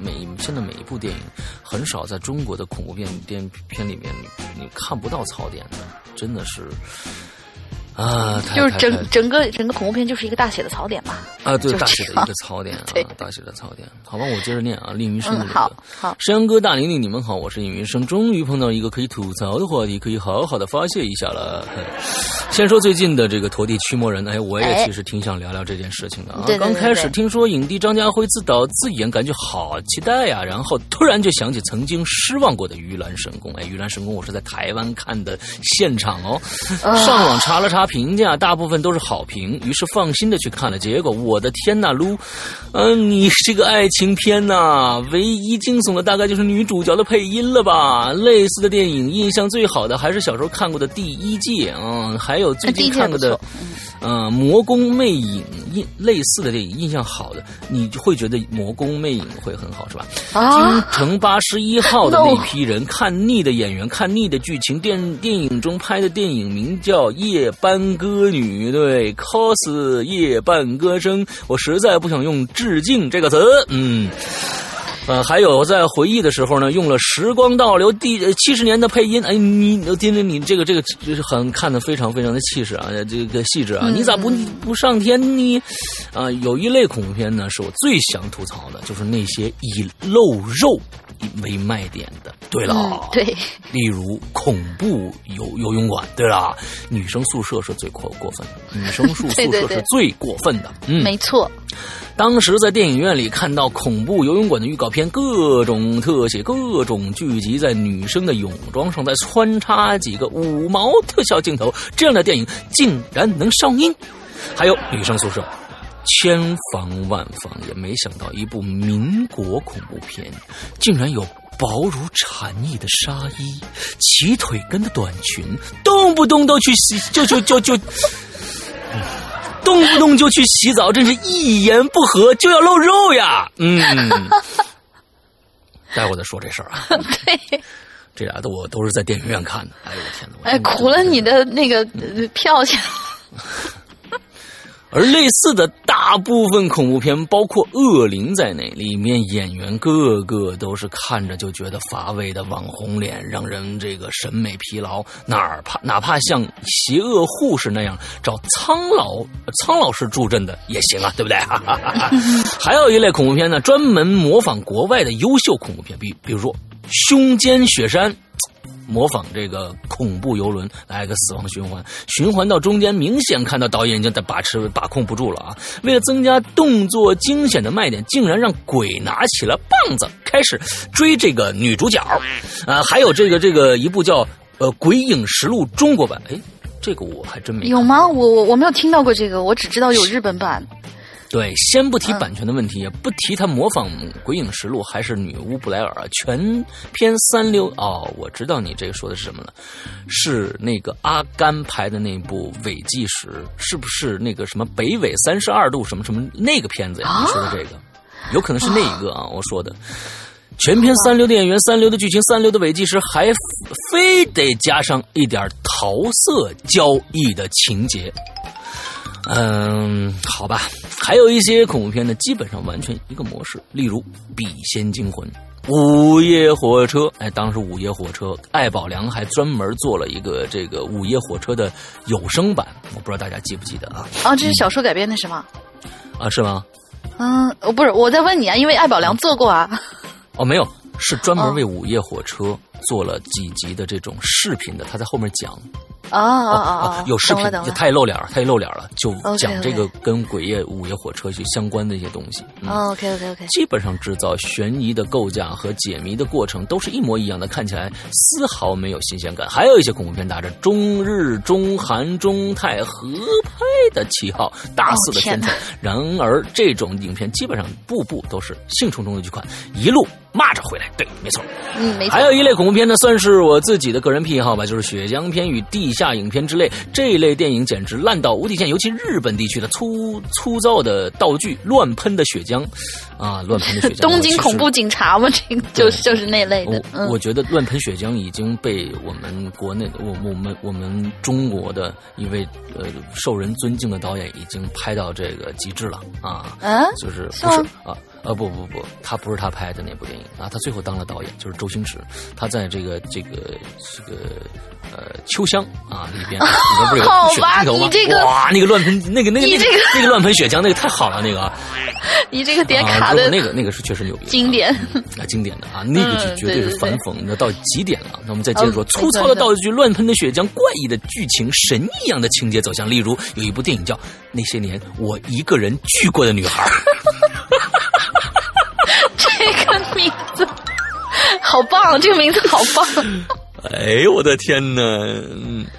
每现在每一部电影很少在中国的恐怖片电片里面，你看不到槽点的，真的是。啊，就是整整个整个恐怖片就是一个大写的槽点吧？啊，对，大写的一个槽点啊 对，大写的槽点。好吧，我接着念啊，令云生好。好，山羊哥、大玲玲，你们好，我是尹云生，终于碰到一个可以吐槽的话题，可以好好的发泄一下了。先说最近的这个陀地驱魔人，哎，我也哎其实挺想聊聊这件事情的啊。刚开始听说影帝张家辉自导自演，感觉好期待呀、然后突然就想起曾经失望过的《盂兰神功》，哎，《盂兰神功》我是在台湾看的现场哦，啊上网查了查评价，大部分都是好评，于是放心的去看了。结果我的天呐，撸，嗯、你是个爱情片呐、唯一惊悚的大概就是女主角的配音了吧？类似的电影印象最好的还是小时候看过的《第一届》嗯，还有最近看过的错，呃，《魔宫魅影》印类似的电影印象好的，你会觉得《魔宫魅影》会很好是吧？京啊，城八十一号的 那批人，看腻的演员，看腻的剧情，电电影中拍的电影名叫《夜班歌女》，对，cos 夜半歌声，我实在不想用“致敬”这个词，嗯。呃，还有在回忆的时候呢，用了《时光倒流》第七十年的配音。哎，你丁丁，你这个这个就是很看的非常非常的气势啊，这个细致啊，你咋不不上天呢？啊、有一类恐怖片呢，是我最想吐槽的，就是那些以露肉为卖点的。对了，嗯，对，例如恐怖游游泳馆，对了，女生宿舍是最过过分的，女生宿宿舍是最过分的。嗯，没错，当时在电影院里看到恐怖游泳馆的预告片，各种特写，各种聚集在女生的泳装上，再穿插几个五毛特效镜头，这样的电影竟然能上映。还有女生宿舍，千防万防也没想到，一部民国恐怖片竟然有。薄如蝉翼的纱衣，齐腿根的短裙，动不动都去洗，就就就就，动不动就去洗澡，真是一言不合就要露肉呀。嗯，待会儿再说这事儿啊。对，这俩都我都是在电影院看的。哎呦我天哪！哎，苦了你的那个票钱。而类似的大部分恐怖片，包括《恶灵》在内，里面演员个个都是看着就觉得乏味的网红脸，让人这个审美疲劳。哪怕哪怕像邪恶护士那样找苍老苍老师助阵的也行啊，对不对？还有一类恐怖片呢，专门模仿国外的优秀恐怖片，比比如说《胸间雪山》。模仿这个恐怖游轮来个死亡循环，循环到中间，明显看到导演已经在把持把控不住了啊！为了增加动作惊险的卖点，竟然让鬼拿起了棒子开始追这个女主角啊！还有这个这个一部叫呃《鬼影实录》中国版，哎，这个我还真没有吗？我我我没有听到过这个，我只知道有日本版。对，先不提版权的问题，也不提他模仿《鬼影实录》还是女巫布莱尔，全篇三流哦。我知道你这个说的是什么了，是那个阿甘拍的那部《伪纪实》，是不是那个什么北纬三十二度什么什么那个片子呀？你说的这个，有可能是那一个啊。我说的，全篇三流的演员、三流的剧情、三流的伪纪实，还非得加上一点桃色交易的情节。嗯，好吧，还有一些恐怖片呢，基本上完全一个模式，例如《笔仙惊魂》《午夜火车》。哎，当时《午夜火车》，艾宝良还专门做了一个这个《午夜火车》的有声版，我不知道大家记不记得啊？啊，这是小说改编的是吗？啊，是吗？嗯，我，不是，我在问你啊，因为艾宝良做过啊。哦，没有，是专门为《午夜火车》做了几集的这种视频的，他在后面讲。哦哦哦，有视频，他也露脸，他也露脸了，就讲这个跟鬼夜午夜火车去相关的一些东西。OK OK OK，基本上制造悬疑的构架和解谜的过程都是一模一样的，看起来丝毫没有新鲜感。还有一些恐怖片打着中日、中韩、中泰合拍的旗号，大肆的宣传。然而，这种影片基本上步步都是兴冲冲的去看，一路。骂着回来，对，没错，嗯，没错。还有一类恐怖片呢，算是我自己的个人癖好吧，就是血浆片与地下影片之类。这一类电影简直烂到无底线，尤其日本地区的粗粗糙的道具、乱喷的血浆，啊，乱喷的血浆。东京恐怖警察吗？这个就就是那类的。我我觉得乱喷血浆已经被我们国内，我我们我们中国的一位呃受人尊敬的导演已经拍到这个极致了啊，啊，就是不是啊。呃不不不，他不是他拍的那部电影啊，他最后当了导演，就是周星驰，他在这个这个这个呃秋香啊里边，里边不是有血镜头吗？哇，那个乱喷那个那个那个那个乱喷血浆那个太好了，那个，你这个点卡的，那个那个是确实牛逼，经典啊经典的啊，那个就绝对是反讽的到极点了。那我们再接着说，粗糙的道具、乱喷的血浆、怪异的剧情、神一样的情节走向，例如有一部电影叫《那些年我一个人聚过的女孩》。好棒，这个名字 好棒。哎呦我的天哪！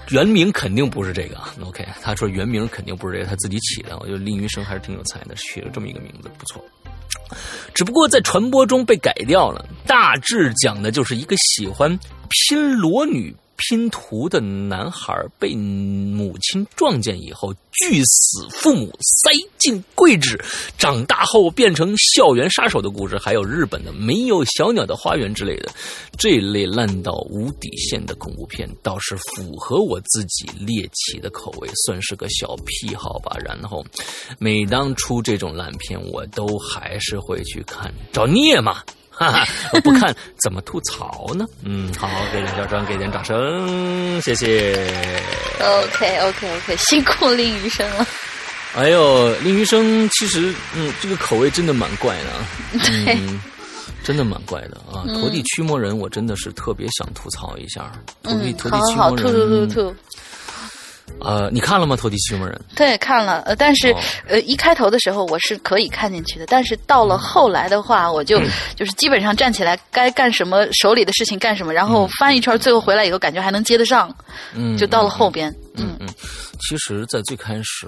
原名肯定不是这个。OK，他说原名肯定不是这个，他自己起的。我觉得林云生还是挺有才的，取了这么一个名字，不错。只不过在传播中被改掉了，大致讲的就是一个喜欢拼裸女。拼图的男孩被母亲撞见以后，拒死父母，塞进柜子，长大后变成校园杀手的故事，还有日本的没有小鸟的花园之类的，这类烂到无底线的恐怖片，倒是符合我自己猎奇的口味，算是个小癖好吧。然后，每当出这种烂片，我都还是会去看，找虐嘛。哈哈，我不看怎么吐槽呢？嗯，好，给点笑声，给点掌声，谢谢。OK OK OK，辛苦林余生了。哎呦，林余生其实，嗯，这个口味真的蛮怪的，对，真的蛮怪的啊。陀地驱魔人，我真的是特别想吐槽一下。陀地陀地驱魔人，吐吐吐吐。呃，你看了吗？《投地驱魔人》对，看了。呃，但是呃，一开头的时候我是可以看进去的，但是到了后来的话，我就就是基本上站起来该干什么，手里的事情干什么，然后翻一圈，最后回来以后感觉还能接得上，嗯，就到了后边，嗯嗯。其实，在最开始，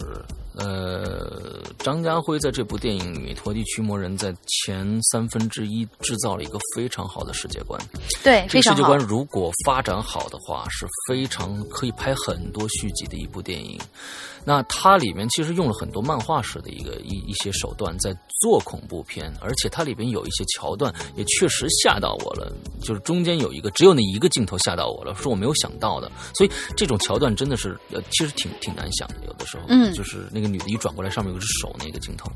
呃，张家辉在这部电影里面，陀地驱魔人在前三分之一制造了一个非常好的世界观。对，这个世界观如果发展好的话，是非常可以拍很多续集的一部电影。那它里面其实用了很多漫画式的一个一一些手段在做恐怖片，而且它里边有一些桥段也确实吓到我了。就是中间有一个只有那一个镜头吓到我了，是我没有想到的。所以这种桥段真的是呃，其实挺挺难想的。有的时候，嗯，就是那个女的一转过来，上面有只手那个镜头。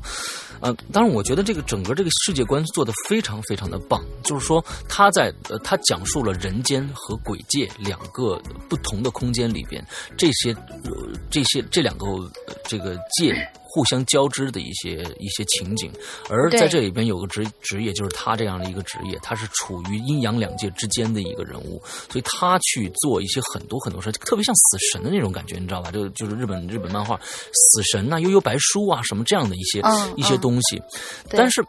呃，当然我觉得这个整个这个世界观做的非常非常的棒。就是说他在呃，他讲述了人间和鬼界两个不同的空间里边这些呃这些这两个。这个界互相交织的一些一些情景，而在这里边有个职职业，就是他这样的一个职业，他是处于阴阳两界之间的一个人物，所以他去做一些很多很多事，特别像死神的那种感觉，你知道吧？就就是日本日本漫画死神呐、悠悠白书啊什么这样的一些一些东西，但是。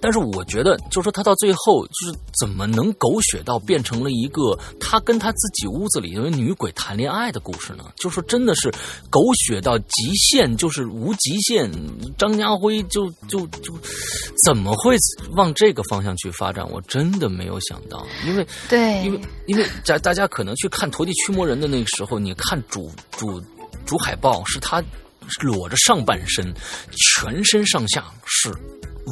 但是我觉得，就是说他到最后，就是怎么能狗血到变成了一个他跟他自己屋子里的女鬼谈恋爱的故事呢？就说真的是狗血到极限，就是无极限。张家辉就就就怎么会往这个方向去发展？我真的没有想到，因为对，因为因为大大家可能去看《陀地驱魔人》的那个时候，你看主主主海报是他裸着上半身，全身上下是。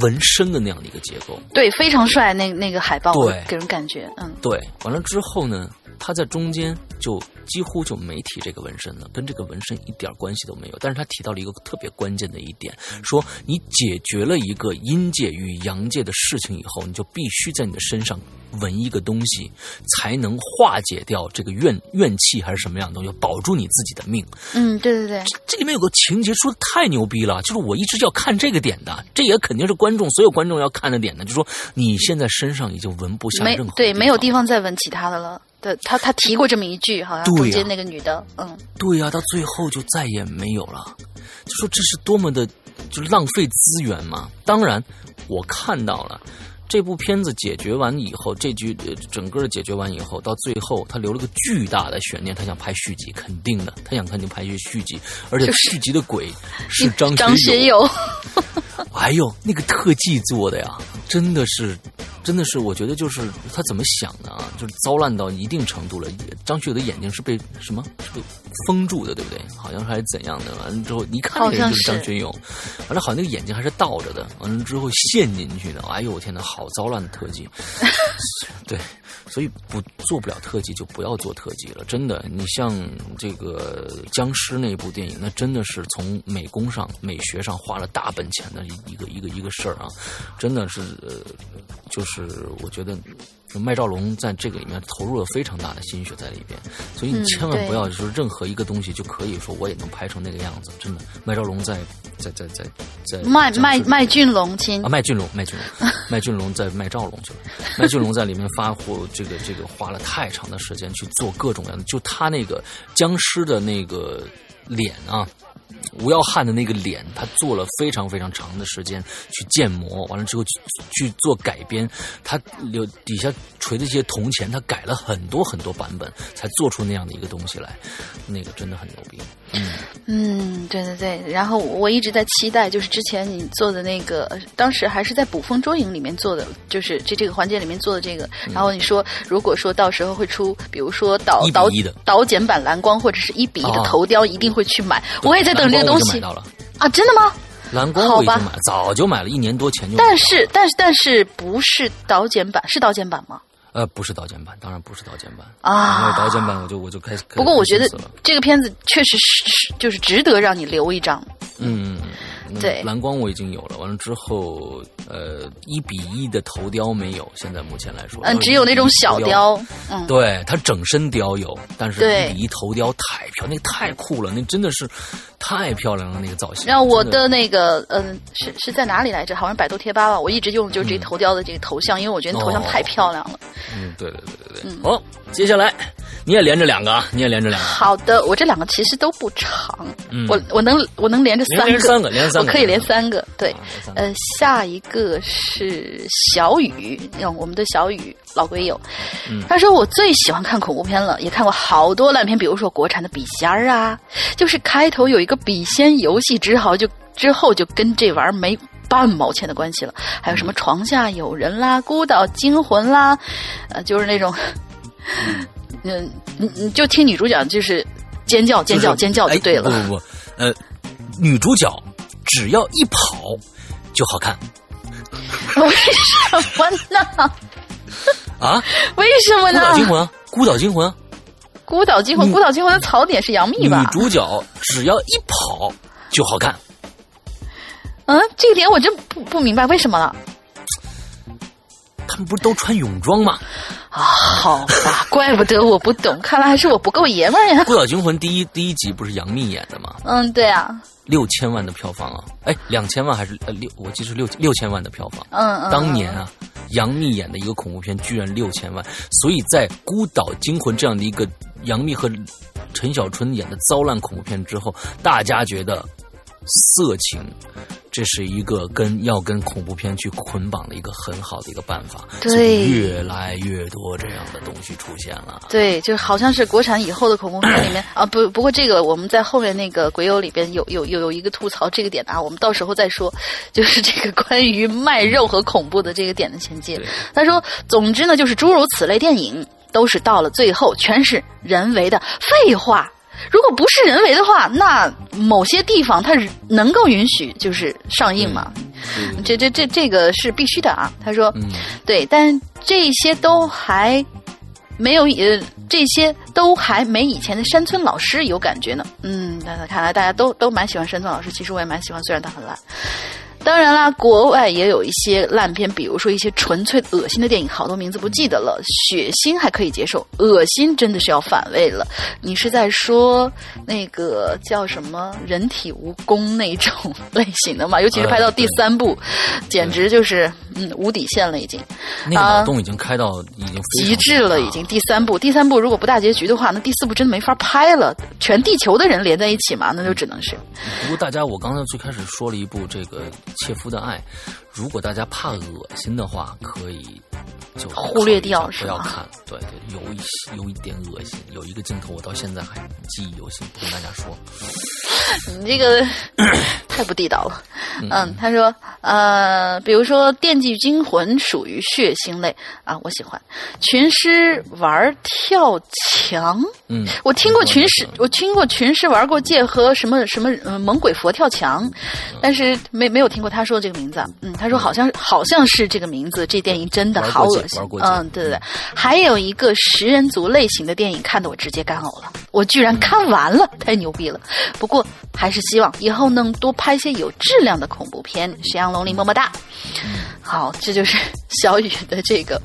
纹身的那样的一个结构，对，非常帅。那那个海报，对，给人感觉，嗯，对。完了之后呢，他在中间就几乎就没提这个纹身了，跟这个纹身一点关系都没有。但是他提到了一个特别关键的一点，说你解决了一个阴界与阳界的事情以后，你就必须在你的身上。纹一个东西，才能化解掉这个怨 怨气，还是什么样的东西，保住你自己的命。嗯，对对对，这里面有个情节说的太牛逼了，就是我一直要看这个点的，这也肯定是观众所有观众要看的点的，就说你现在身上已经纹不下任何对，没有地方再纹其他的了。对，他他提过这么一句，好像中间那个女的，嗯，对呀，到最后就再也没有了，就说这是多么的，就是浪费资源嘛。当然，我看到了。这部片子解决完以后，这局整个解决完以后，到最后他留了个巨大的悬念，他想拍续集，肯定的，他想肯定拍一续集，而且续集的鬼是 张张学友。哎呦，那个特技做的呀，真的是。真的是，我觉得就是他怎么想的啊？就是糟烂到一定程度了。张学友的眼睛是被什么是被封住的，对不对？好像还是怎样的？完了之后，一看就是张学友。完了，好像那个眼睛还是倒着的。完了之后陷进去的。哎呦，我天哪，好糟烂的特技！对，所以不做不了特技就不要做特技了。真的，你像这个僵尸那部电影，那真的是从美工上、美学上花了大本钱的一个一个一个事儿啊！真的是，呃，就。是，我觉得麦兆龙在这个里面投入了非常大的心血在里边，所以你千万不要说任何一个东西就可以说我也能拍成那个样子。真的，麦兆龙在在在在在麦麦麦俊龙亲啊，麦俊龙麦俊龙 麦俊龙在麦兆龙去了，麦俊龙在里面发火，这个这个花了太长的时间去做各种各样的，就他那个僵尸的那个脸啊。吴耀汉的那个脸，他做了非常非常长的时间去建模，完了之后去去做改编，他留底下锤的一些铜钱，他改了很多很多版本，才做出那样的一个东西来，那个真的很牛逼。嗯嗯，对对对。然后我一直在期待，就是之前你做的那个，当时还是在《捕风捉影》里面做的，就是这这个环节里面做的这个。然后你说，如果说到时候会出，比如说导导导剪版蓝光或者是一比一的头雕，一定会去买。我也在等这个东西。啊，真的吗？蓝光我已经买，早就买了一年多前就。但是，但是，但是不是导剪版？是导剪版吗？呃，不是导剪版，当然不是导剪版啊。因为导剪版，我就我就开始。不过，我觉得这个片子确实是就是值得让你留一张。嗯。对，蓝光我已经有了。完了之后，呃，一比一的头雕没有。现在目前来说，嗯，只有那种小雕。嗯，对，它整身雕有，但是一比一头雕太漂亮，那太酷了，那真的是太漂亮了，那个造型。然后我的那个，嗯，是是在哪里来着？好像百度贴吧吧。我一直用就是这头雕的这个头像，因为我觉得头像太漂亮了。嗯，对对对对对。好，接下来你也连着两个，你也连着两个。好的，我这两个其实都不长。嗯，我我能我能连着三个，连三个连三。可以连三个，对，呃，下一个是小雨，用我们的小雨，老鬼友，嗯。他说我最喜欢看恐怖片了，也看过好多烂片，比如说国产的《笔仙儿》啊，就是开头有一个笔仙游戏，之后就之后就跟这玩意儿没半毛钱的关系了。还有什么床下有人啦、孤岛惊魂啦，呃，就是那种，嗯，你你就听女主角就是尖叫尖叫尖叫就对了。哎、不不不，呃，女主角只要一跑就好看为什么呢？啊！为什么呢孤呢？岛惊魂啊，孤岛惊魂啊，孤岛惊魂，孤岛惊魂的槽点是杨幂吧女？主角只要一跑就好看。嗯，这个点我真不不明白为什么了。他们不是都穿泳装吗？啊，好吧，怪不得我不懂，看来还是我不够爷们儿呀。孤岛惊魂第一第一集不是杨幂演的吗？嗯，对啊，六千万的票房啊！哎，两千万还是呃六？我记得是六六千万的票房。嗯嗯，当年啊，杨幂演的一个恐怖片居然六千万，所以在《孤岛惊魂》这样的一个杨幂和陈小春演的糟烂恐怖片之后，大家觉得色情这是一个跟要跟恐怖片去捆绑的一个很好的一个办法，对越来越多这样的东西出现了。对，就好像是国产以后的恐怖片里面啊，不不过这个我们在后面那个鬼友里边有有有有一个吐槽这个点的啊，我们到时候再说，就是这个关于卖肉和恐怖的这个点的前接。他说，总之呢，就是诸如此类电影都是到了最后全是人为的废话。如果不是人为的话，那某些地方它是能够允许就是上映嘛？嗯这这这这个是必须的啊。他说，嗯，对，但这些都还没有呃，这些都还没以前的山村老师有感觉呢。嗯，那看来大家都都蛮喜欢山村老师，其实我也蛮喜欢，虽然他很烂。当然啦，国外也有一些烂片，比如说一些纯粹恶心的电影，好多名字不记得了。血腥还可以接受，恶心真的是要反胃了。你是在说那个叫什么人体蜈蚣那种类型的吗？尤其是拍到第三部，简直就是嗯无底线了已经。那个脑洞已经开到已经极致了，已经第三部，第三部如果不大结局的话，那第四部真的没法拍了。全地球的人连在一起嘛，那就只能是。不过大家，我刚才最开始说了一部这个《切夫的爱》，如果大家怕恶心的话，可以就忽略掉不要看。对对，有一些有一点恶心，有一个镜头我到现在还记忆犹新，不跟大家说。你这个 太不地道了。嗯，他说，呃，比如说《电锯惊魂》属于血腥类啊，我喜欢。群尸玩跳墙，嗯，我听过群尸，我听过群尸玩过界和什么什么呃猛鬼佛跳墙，但是没没有听过他说这个名字啊。嗯，他说好像好像是这个名字，这电影真的好恶心嗯，对对对，还有一个食人族类型的电影，看得我直接干呕了，我居然看完了，太牛逼了。不过还是希望以后能多拍些有质量的恐怖片。沈阳龙鳞么么哒。好，这就是 小雨的这个。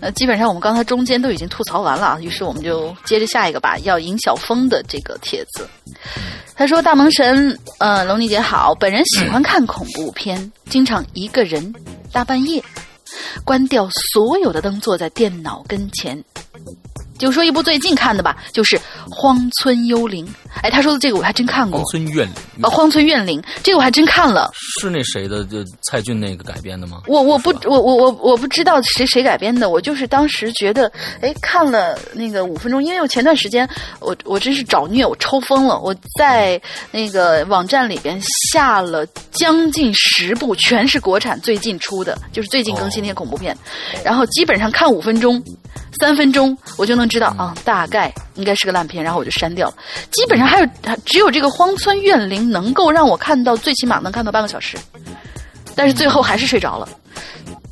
那，基本上我们刚才中间都已经吐槽完了啊，于是我们就接着下一个吧，要尹晓峰的这个帖子。他说：“大萌神，呃，龙妮姐好，本人喜欢看恐怖片，经常一个人大半夜关掉所有的灯，坐在电脑跟前。就说一部最近看的吧，就是《荒村幽灵》。哎，他说的这个我还真看过荒，村怨灵呃，《荒村怨灵》这个我还真看了。是那谁的？就蔡骏那个改编的吗？我我不我我我我不知道谁谁改编的，我就是当时觉得，哎，看了那个五分钟，因为我前段时间我我真是找虐，我抽风了，我在那个网站里边下了将近十部，全是国产最近出的，就是最近更新那些恐怖片，然后基本上看五分钟。三分钟我就能知道啊，大概应该是个烂片，然后我就删掉了。基本上还有只有这个《荒村怨灵》能够让我看到，最起码能看到半个小时，但是最后还是睡着了。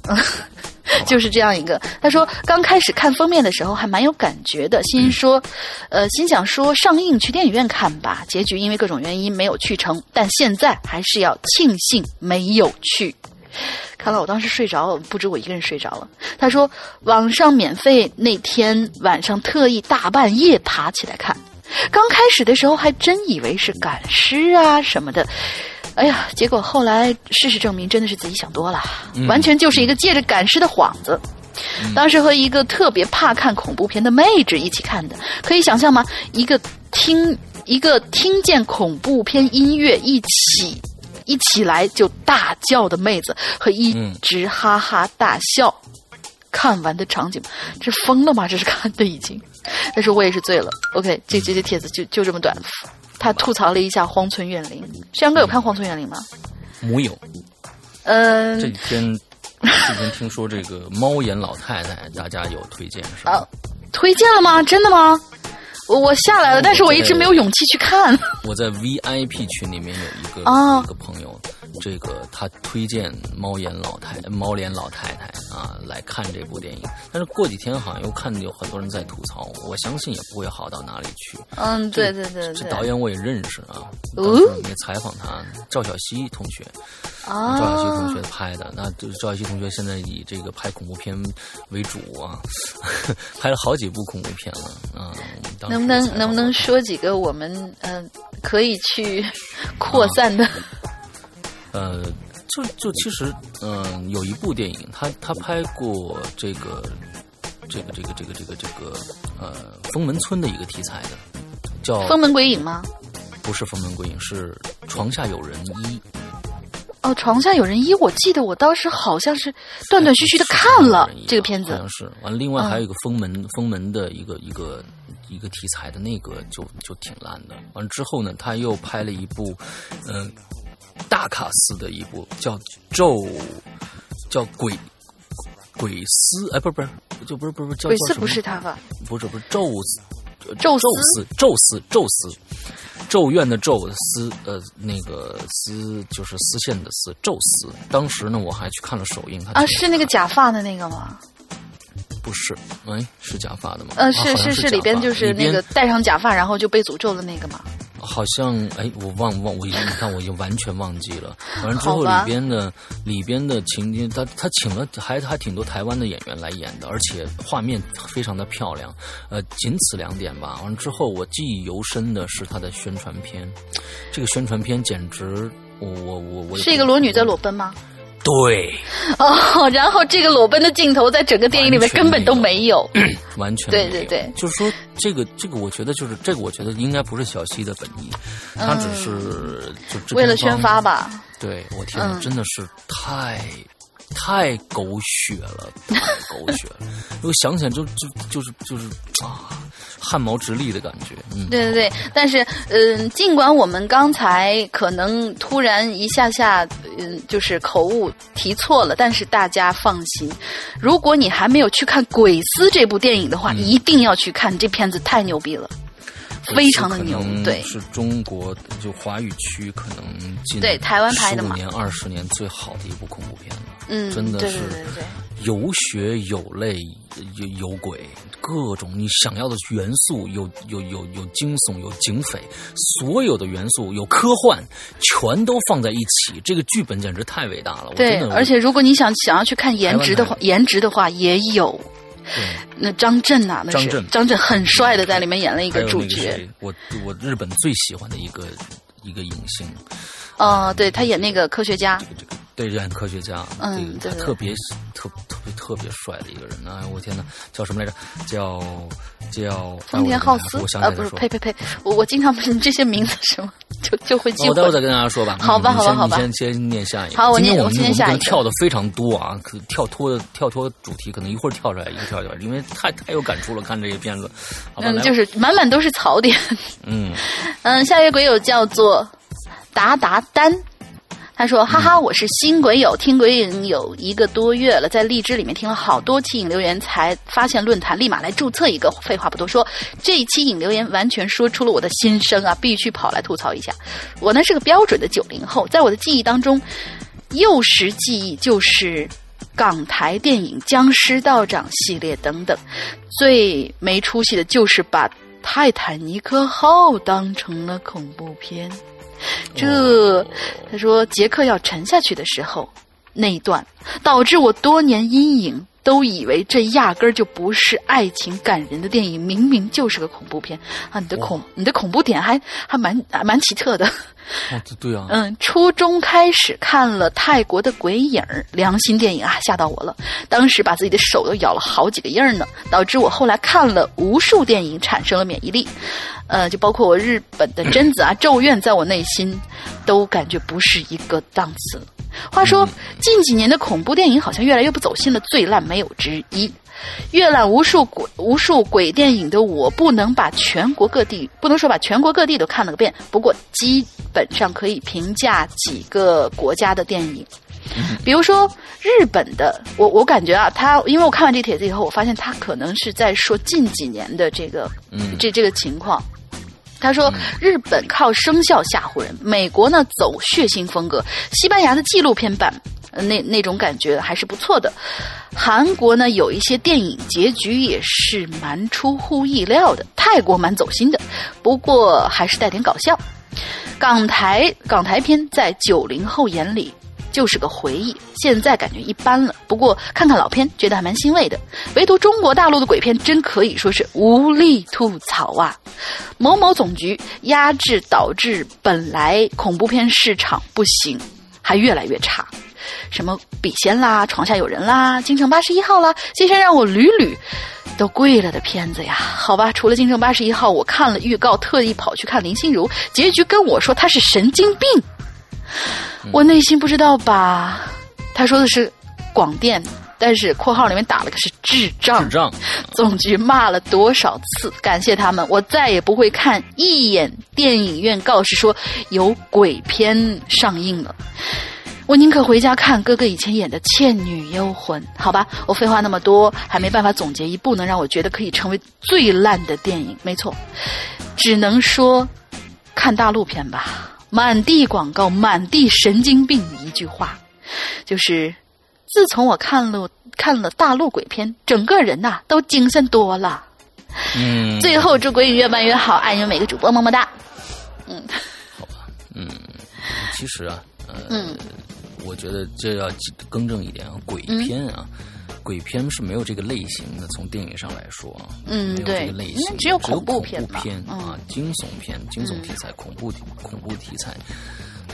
嗯，就是这样一个。他说刚开始看封面的时候还蛮有感觉的，心说，呃，心想说上映去电影院看吧。结局因为各种原因没有去成，但现在还是要庆幸没有去。看来我当时睡着了，不止我一个人睡着了。他说网上免费那天晚上特意大半夜爬起来看，刚开始的时候还真以为是赶尸啊什么的。哎呀，结果后来事实证明，真的是自己想多了，完全就是一个借着赶尸的幌子。当时和一个特别怕看恐怖片的妹纸一起看的，可以想象吗？一个听一个听见恐怖片音乐一起一起来就大叫的妹子，和一直哈哈大笑。看完的场景，这疯了吗？这是看的已经。但是我也是醉了。OK，这这些帖子就就这么短。他吐槽了一下《荒村怨灵》，轩哥有看《荒村怨灵》吗？木有。嗯。这几天，这几天听说这个猫眼老太太，大家有推荐是吧？推荐了吗？真的吗？我下来了，但是我一直没有勇气去看。我在 VIP 群里面有一个一个朋友，这个他推荐猫眼老太猫脸老太太啊来看这部电影，但是过几天好像又看有很多人在吐槽，我相信也不会好到哪里去。嗯，对对对，这导演我也认识啊，当时也采访他，赵小西同学。赵小西同学拍的，那赵小西同学现在以这个拍恐怖片为主啊，拍了好几部恐怖片了啊。能不能能不能说几个我们嗯可以去扩散的？呃，就就其实嗯，有一部电影，他他拍过这个这个这个这个这个这个呃封门村的一个题材的，叫封门鬼影吗？不是封门鬼影，是床下有人一。哦，床下有人一，我记得我当时好像是断断续续的看了这个片子，好像是。完了，另外还有一个封门封门的一个一个一个题材的那个就就挺烂的。完了之后呢，他又拍了一部，嗯，大卡司的一部叫咒，叫鬼鬼司，哎，不是不是，就不是不是叫鬼司不是他吧？不是不是咒咒司咒司咒司。咒怨的咒丝，呃，那个丝就是丝线的丝，咒司。当时呢，我还去看了首映。啊，是那个假发的那个吗？不是，哎，是假发的吗？呃，是是是，里边就是那个戴上假发，然后就被诅咒的那个吗？好像哎，我忘忘我，你看我已经完全忘记了。完了之后里边的里边的情节，他他请了还还挺多台湾的演员来演的，而且画面非常的漂亮。呃，仅此两点吧。完了之后，我记忆犹深的是他的宣传片，这个宣传片简直，我我我我是一个裸女在裸奔吗？对，哦，然后这个裸奔的镜头在整个电影里面根本都没有，完全对对对，就是说这个这个，我觉得就是这个，我觉得应该不是小西的本意，他只是就为了宣发吧。对，我天，真的是太。太狗血了，太狗血了！我想起来就就就是就是啊，汗毛直立的感觉。嗯，对对对。但是，嗯，尽管我们刚才可能突然一下下，嗯，就是口误提错了，但是大家放心，如果你还没有去看《鬼丝》这部电影的话，一定要去看，这片子太牛逼了。非常的牛，对，是中国就华语区可能近对台湾拍的十五年、二十年最好的一部恐怖片了。嗯，真的是有血有泪有有鬼，各种你想要的元素，有有有有惊悚，有警匪，所有的元素有科幻，全都放在一起。这个剧本简直太伟大了。对，而且如果你想想要去看颜值的话，颜值的话也有。那张震呐，那是张震很帅的，在里面演了一个主角。我我日本最喜欢的一个一个影星。哦，对他演那个科学家。这个这个对演科学家，嗯，他特别特特别特别帅的一个人。哎，我天哪，叫什么来着？叫叫丰田浩司啊，不是，呸呸呸！我我经常不是这些名字什么就就会记。我待会再跟大家说吧。好吧，好吧，好吧。先先念下一个。好，我念我先下一个。跳的非常多啊，可跳脱的跳脱主题，可能一会儿跳出来，一会儿跳出来，因为太太有感触了。看这些片子，嗯，就是满满都是槽点。嗯 嗯，下一位鬼友叫做达达丹。他说：“哈哈，我是新鬼友，听鬼影有一个多月了，在荔枝里面听了好多期影留言，才发现论坛，立马来注册一个。废话不多说，这一期影留言完全说出了我的心声啊，必须跑来吐槽一下。我呢是个标准的九零后，在我的记忆当中，幼时记忆就是港台电影《僵尸道长》系列等等，最没出息的就是把泰坦尼克号当成了恐怖片。”这，他说杰克要沉下去的时候那一段，导致我多年阴影，都以为这压根儿就不是爱情感人的电影，明明就是个恐怖片啊！你的恐，你的恐怖点还还蛮蛮奇特的。哦，对啊。嗯，初中开始看了泰国的鬼影良心电影啊，吓到我了。当时把自己的手都咬了好几个印儿呢，导致我后来看了无数电影，产生了免疫力。呃，就包括我日本的贞子啊，咒怨，在我内心都感觉不是一个档次。话说近几年的恐怖电影好像越来越不走心了，最烂没有之一。阅览无数鬼无数鬼电影的我，不能把全国各地不能说把全国各地都看了个遍，不过基本上可以评价几个国家的电影。比如说日本的，我我感觉啊，他因为我看完这帖子以后，我发现他可能是在说近几年的这个这这个情况。他说日本靠声效吓唬人，美国呢走血腥风格，西班牙的纪录片版那那种感觉还是不错的。韩国呢有一些电影结局也是蛮出乎意料的，泰国蛮走心的，不过还是带点搞笑。港台港台片在九零后眼里。就是个回忆，现在感觉一般了。不过看看老片，觉得还蛮欣慰的。唯独中国大陆的鬼片，真可以说是无力吐槽啊！某某总局压制，导致本来恐怖片市场不行，还越来越差。什么笔仙啦、床下有人啦、京城八十一号啦，这些让我屡屡都跪了的片子呀。好吧，除了京城八十一号，我看了预告，特意跑去看林心如，结局跟我说他是神经病。我内心不知道吧？他说的是广电，但是括号里面打了个是智障。智障。总局骂了多少次？感谢他们，我再也不会看一眼电影院告示说有鬼片上映了。我宁可回家看哥哥以前演的《倩女幽魂》。好吧，我废话那么多，还没办法总结一部能让我觉得可以成为最烂的电影。没错，只能说看大陆片吧。满地广告，满地神经病。一句话，就是自从我看了看了大陆鬼片，整个人呐都精神多了。嗯。最后祝鬼影越办越好，爱你们每个主播，么么哒。嗯。好吧，嗯，其实啊，呃，我觉得这要更正一点啊，鬼片啊。鬼片是没有这个类型的，从电影上来说啊，嗯，没有这个类型，只有恐怖片啊，惊悚片、惊悚题材、恐怖恐怖题材。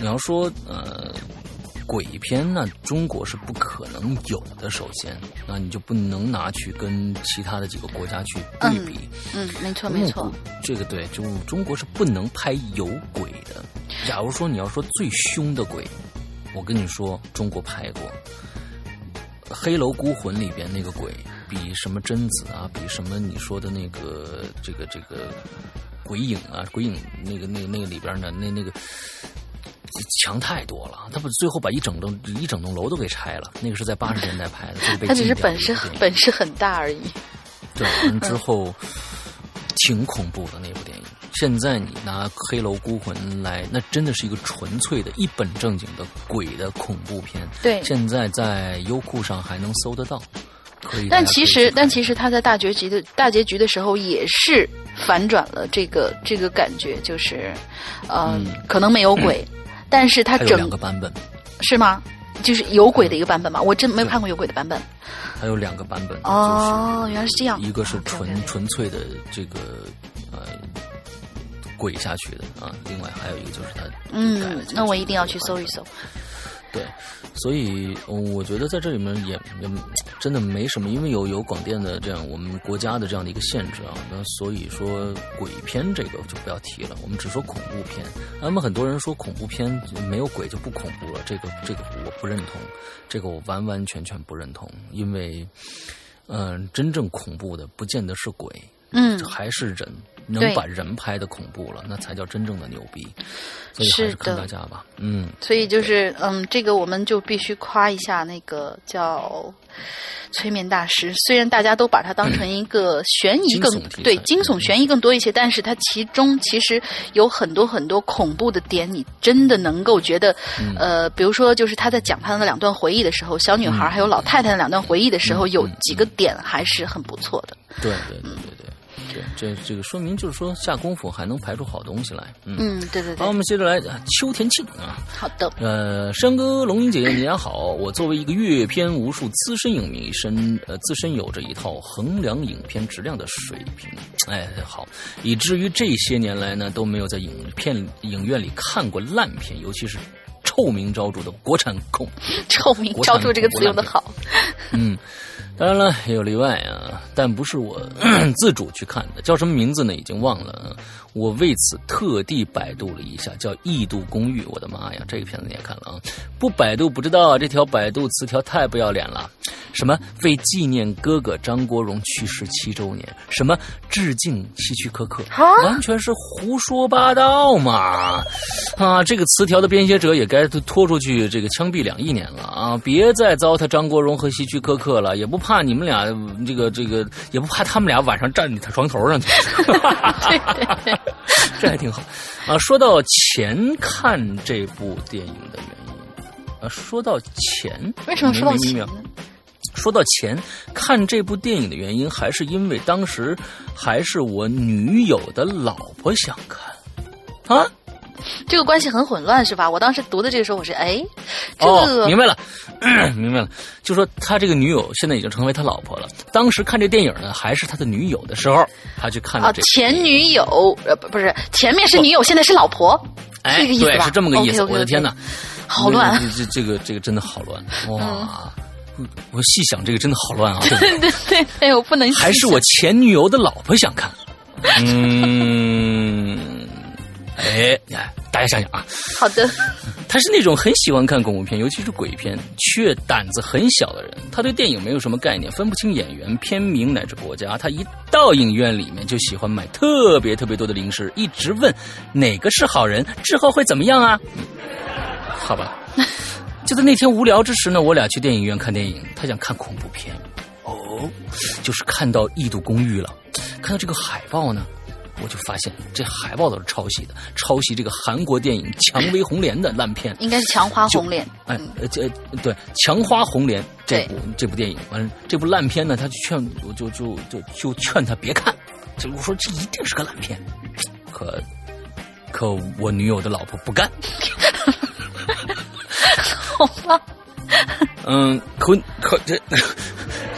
你要说呃，鬼片那中国是不可能有的。首先，那你就不能拿去跟其他的几个国家去对比。嗯，没错没错，这个对，就中国是不能拍有鬼的。假如说你要说最凶的鬼，我跟你说，中国拍过。《黑楼孤魂》里边那个鬼，比什么贞子啊，比什么你说的那个这个这个鬼影啊，鬼影那个那个那个里边的那那个强太多了。他不最后把一整栋一整栋楼都给拆了，那个是在八十 年代拍的，他只是本事本事很大而已。对，完之 后挺恐怖的那部电影。现在你拿《黑楼孤魂》来，那真的是一个纯粹的一本正经的鬼的恐怖片。对，现在在优酷上还能搜得到，可以。但其实，但其实他在大结局的大结局的时候，也是反转了这个这个感觉，就是，嗯，可能没有鬼，但是他整两个版本是吗？就是有鬼的一个版本吗？我真没有看过有鬼的版本。还有两个版本哦，原来是这样。一个是纯纯粹的这个呃。鬼下去的啊！另外还有一个就是他嗯，那我一定要去搜一搜。对，所以我觉得在这里面也也真的没什么，因为有有广电的这样我们国家的这样的一个限制啊。那所以说鬼片这个就不要提了，我们只说恐怖片。那么很多人说恐怖片没有鬼就不恐怖了，这个这个我不认同，这个我完完全全不认同，因为嗯，真正恐怖的不见得是鬼，嗯，还是人。能把人拍的恐怖了，那才叫真正的牛逼。所以还是看大家吧，嗯。所以就是嗯，这个我们就必须夸一下那个叫催眠大师。虽然大家都把它当成一个悬疑更对惊悚悬疑更多一些，但是它其中其实有很多很多恐怖的点，你真的能够觉得呃，比如说就是他在讲他的两段回忆的时候，小女孩还有老太太的两段回忆的时候，有几个点还是很不错的。对对对对对。对，这这个说明就是说下功夫还能排出好东西来。嗯，对对对。好，我们接着来秋田庆啊。好的。呃，山哥、龙吟姐姐，家好。我作为一个阅片无数资深影迷，身呃自身有着一套衡量影片质量的水平。哎，好，以至于这些年来呢都没有在影片影院里看过烂片，尤其是臭名昭著的国产控。臭名昭著这个词用的好。嗯。当然了，也有例外啊，但不是我 自主去看的，叫什么名字呢？已经忘了。我为此特地百度了一下，叫《异度公寓》。我的妈呀，这个片子你也看了啊？不百度不知道，这条百度词条太不要脸了。什么为纪念哥哥张国荣去世七周年？什么致敬希区柯克？完全是胡说八道嘛！啊，这个词条的编写者也该拖出去这个枪毙两亿年了啊！别再糟蹋张国荣和希区柯克了，也不怕你们俩这个这个，也不怕他们俩晚上站你他床头上去。这还挺好啊！说到钱看这部电影的原因啊，说到钱，为什么说到钱呢？说到钱，看这部电影的原因，还是因为当时还是我女友的老婆想看啊。这个关系很混乱是吧？我当时读的这个时候，我是哎，哦，明白了，明白了。就说他这个女友现在已经成为他老婆了。当时看这电影呢，还是他的女友的时候，他去看了这个前女友呃不不是前面是女友，现在是老婆，哎，对，是这么个意思。我的天哪，好乱！这这个这个真的好乱哇！我细想，这个真的好乱啊！对对对哎，我不能。还是我前女友的老婆想看。嗯，哎，大家想想啊。好的。他是那种很喜欢看恐怖片，尤其是鬼片，却胆子很小的人。他对电影没有什么概念，分不清演员、片名乃至国家。他一到影院里面就喜欢买特别特别多的零食，一直问哪个是好人，之后会怎么样啊？好吧。就在那天无聊之时呢，我俩去电影院看电影。他想看恐怖片，哦，就是看到《异度公寓》了。看到这个海报呢，我就发现这海报都是抄袭的，抄袭这个韩国电影《蔷薇红莲》的烂片。应该是《蔷花红莲》。哎，呃，这对《蔷花红莲》这部这部电影，完了这部烂片呢，他就劝我就就就就劝他别看。就我说这一定是个烂片，可可我女友的老婆不干。好吧，嗯，可可这，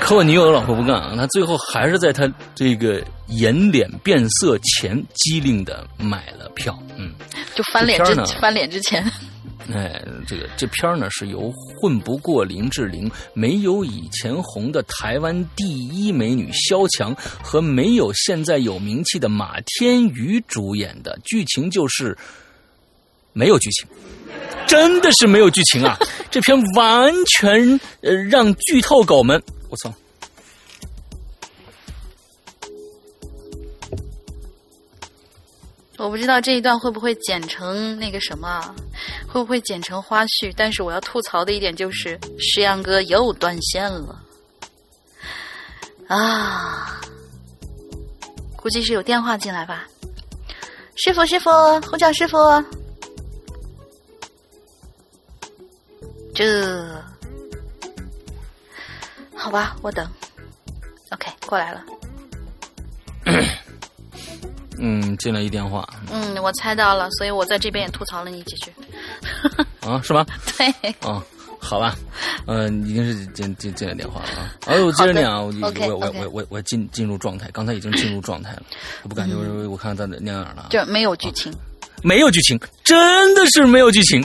可我女友的老婆不干啊，她最后还是在她这个颜脸变色前机灵的买了票，嗯，就翻脸之翻脸之前，哎，这个这片呢是由混不过林志玲、没有以前红的台湾第一美女萧蔷和没有现在有名气的马天宇主演的，剧情就是没有剧情。真的是没有剧情啊！这篇完全呃让剧透狗们，我操！我不知道这一段会不会剪成那个什么，会不会剪成花絮？但是我要吐槽的一点就是，石阳哥又断线了啊！估计是有电话进来吧？师傅，师傅，呼叫师傅。这，好吧，我等。OK，过来了。嗯，进来一电话。嗯，我猜到了，所以我在这边也吐槽了你几句。啊，是吗？对。啊，好吧。嗯，已经是进进进来电话了啊。哎，我接着念啊，我我我我我我进进入状态，刚才已经进入状态了。我不感，觉，我我看到在哪哪儿了。就没有剧情。没有剧情，真的是没有剧情。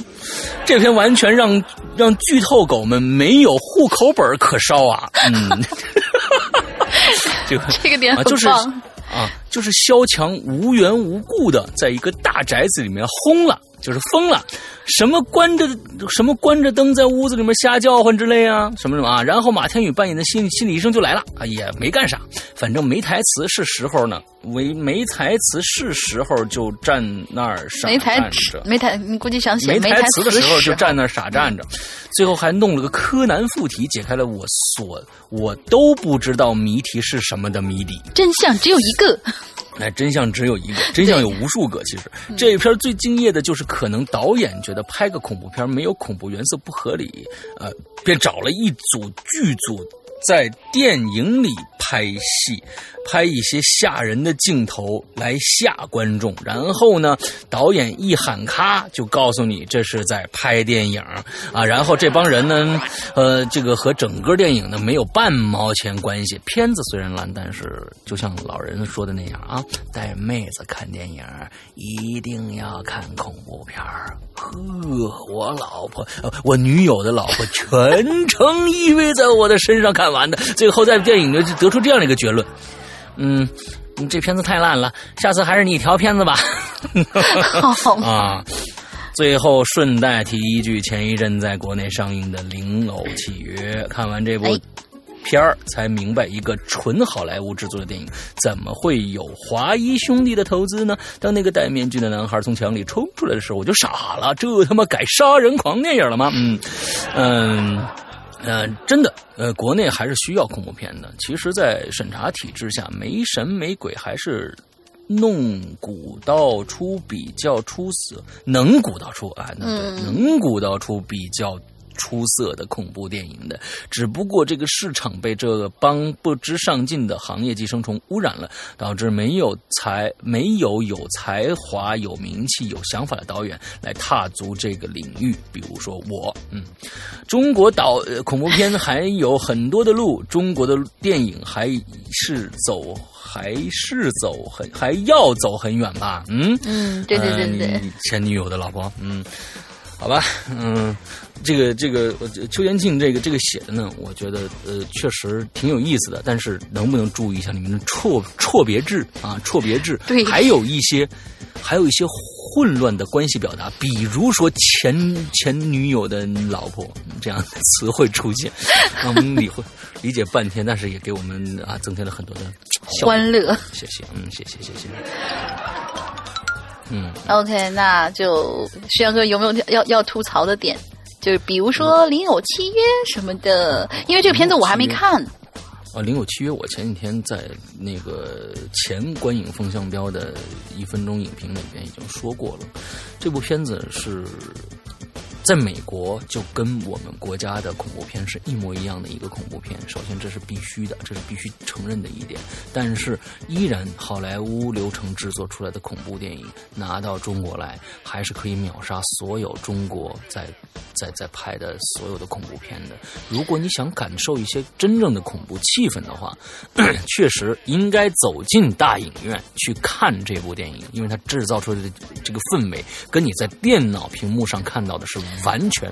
这篇完全让让剧透狗们没有户口本可烧啊！嗯，这个这个点很棒啊，就是萧强无缘无故的在一个大宅子里面轰了，就是疯了。什么关着什么关着灯在屋子里面瞎叫唤之类啊，什么什么啊？然后马天宇扮演的心理心理医生就来了啊，也没干啥，反正没台词是时候呢，没没台词是时候就站那儿傻站着，没台你估计想写没台词的时候就站那儿傻站着，最后还弄了个柯南附体，解开了我所我都不知道谜题是什么的谜底，真相只有一个。那真相只有一个，真相有无数个。其实这一片最敬业的就是可能导演觉得拍个恐怖片没有恐怖元素不合理，呃，便找了一组剧组在电影里拍戏。拍一些吓人的镜头来吓观众，然后呢，导演一喊咔，就告诉你这是在拍电影啊。然后这帮人呢，呃，这个和整个电影呢没有半毛钱关系。片子虽然烂，但是就像老人说的那样啊，带妹子看电影一定要看恐怖片呵，我老婆，我女友的老婆全程依偎在我的身上看完的，最后在电影里就得出这样的一个结论。嗯，这片子太烂了，下次还是你调片子吧。好 啊，最后顺带提一句，前一阵在国内上映的《灵偶契约》，看完这部哎片儿才明白，一个纯好莱坞制作的电影怎么会有华谊兄弟的投资呢？当那个戴面具的男孩从墙里冲出来的时候，我就傻了，这他妈改杀人狂电影了吗？嗯嗯。呃，真的，呃，国内还是需要恐怖片的。其实，在审查体制下，没神没鬼还是弄古道出比较出色，能鼓捣出啊，那对，嗯能鼓捣出比较出色的恐怖电影的。只不过这个市场被这个帮不知上进的行业寄生虫污染了，导致没有才没有有才华、有名气、有想法的导演来踏足这个领域。比如说我，嗯，中国导呃恐怖片还有很多的路，中国的电影还是走还是走很还要走很远吧？嗯嗯，对对对对前女友的老婆，嗯，好吧，嗯，这个这个呃邱延庆这个这个写的呢，我觉得呃确实挺有意思的，但是能不能注意一下你们的错错别字啊？错别字，对还有一些还有一些混乱的关系表达，比如说前前女友的老婆这样的词汇出现，让我们理会理解半天，但是也给我们啊增添了很多的欢乐。谢谢，嗯，谢谢谢谢，嗯。OK，那就徐阳哥有没有要要吐槽的点？就是比如说《零有契约》什么的，因为这个片子我还没看。啊，《零有契约》，我前几天在那个前观影风向标的一分钟影评里边已经说过了，这部片子是在美国就跟我们国家的恐怖片是一模一样的一个恐怖片。首先，这是必须的，这是必须承认的一点。但是，依然好莱坞流程制作出来的恐怖电影拿到中国来，还是可以秒杀所有中国在在在拍的所有的恐怖片的。如果你想感受一些真正的恐怖气氛的话，确实应该走进大影院去看这部电影，因为它制造出来的这个氛围，跟你在电脑屏幕上看到的是完全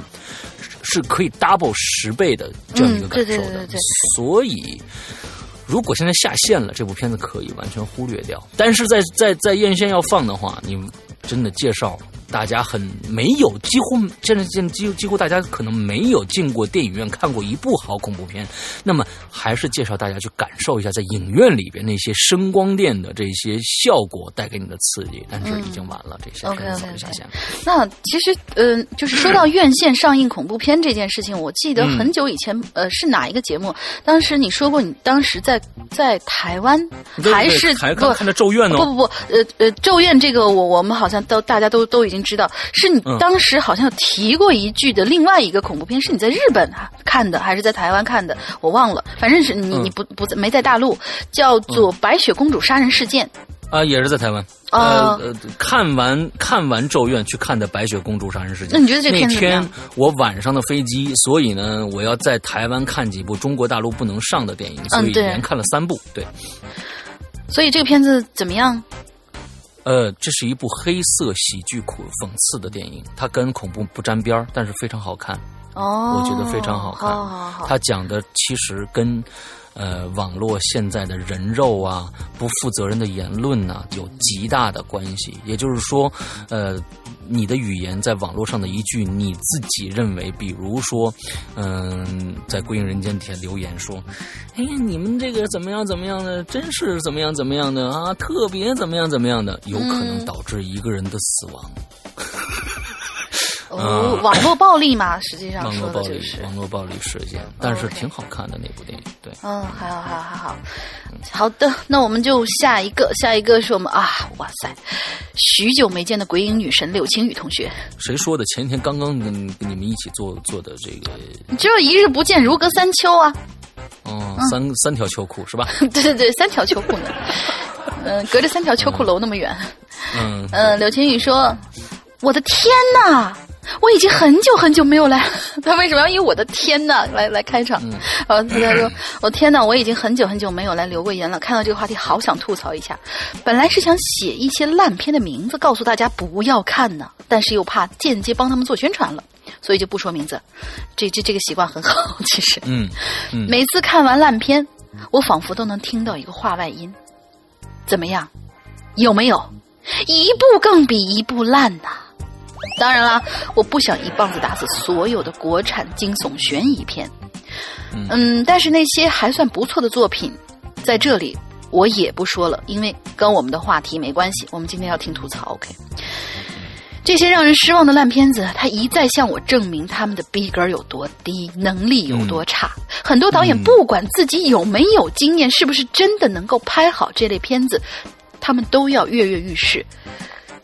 是可以 double 十倍的这样一个感受的。对对对对所以。如果现在下线了，这部片子可以完全忽略掉。但是在在在院线要放的话，你真的介绍大家很没有，几乎现在现在几乎几乎大家可能没有进过电影院看过一部好恐怖片，那么还是介绍大家去感受一下在影院里边那些声光电的这些效果带给你的刺激。但是已经晚了，这些片子早就下线了。那其实，嗯、就是说到院线上映恐怖片这件事情，我记得很久以前，呃，是哪一个节目？当时你说过，你当时在在台湾对还是不还看看着《咒怨》呢？不不不，呃呃，咒怨这个我我们好像都大家都都已经知道，是你嗯当时好像提过一句的另外一个恐怖片，是你在日本看的还是在台湾看的？我忘了，反正是你嗯你不不在没在大陆，叫做《白雪公主杀人事件》。啊，也是在台湾。哦呃呃，看完看完《咒怨》，去看的《白雪公主杀人事件》。那你觉得这天我晚上的飞机，所以呢，我要在台湾看几部中国大陆不能上的电影，所以嗯连看了三部。对，所以这个片子怎么样？呃，这是一部黑色喜剧苦讽刺的电影，它跟恐怖不沾边儿，但是非常好看。哦，我觉得非常好看。好好好，它讲的其实跟呃网络现在的人肉啊、不负责任的言论呐、有极大的关系。也就是说，呃，你的语言在网络上的一句你自己认为，比如说，嗯、在《归隐人间》底下留言说：“哎呀，你们这个怎么样怎么样的，真是怎么样怎么样的啊，特别怎么样怎么样的，有可能嗯导致一个人的死亡。哦，网络暴力嘛，实际上网络暴力说的就，是。网络暴力事件，但是挺好看的那部电影，对。嗯，还好，还好，还好。好的，那我们就下一个，下一个是我们啊，哇塞，许久没见的鬼影女神柳青雨同学，谁说的？前天刚刚跟跟你们一起做做的这个，只有一日不见，如隔三秋啊！哦，三三条秋裤是吧？对对对，三条秋裤呢，嗯、隔着三条秋裤楼那么远。嗯嗯、柳青雨说：“我的天呐！”我已经很久很久没有来，他为什么要以我的天呐来来开场？嗯呃，他说：“我 天呐，我已经很久很久没有来留过言了。看到这个话题，好想吐槽一下。本来是想写一些烂片的名字，告诉大家不要看呢，但是又怕间接帮他们做宣传了，所以就不说名字。这这这个习惯很好，其实。嗯嗯，每次看完烂片，我仿佛都能听到一个话外音。怎么样？有没有？一部更比一部烂呐、当然啦，我不想一棒子打死所有的国产惊悚悬疑片。嗯，但是那些还算不错的作品，在这里我也不说了，因为跟我们的话题没关系。我们今天要听吐槽，OK？这些让人失望的烂片子，他一再向我证明他们的逼格有多低，能力有多差。很多导演不管自己有没有经验，是不是真的能够拍好这类片子，他们都要跃跃欲试。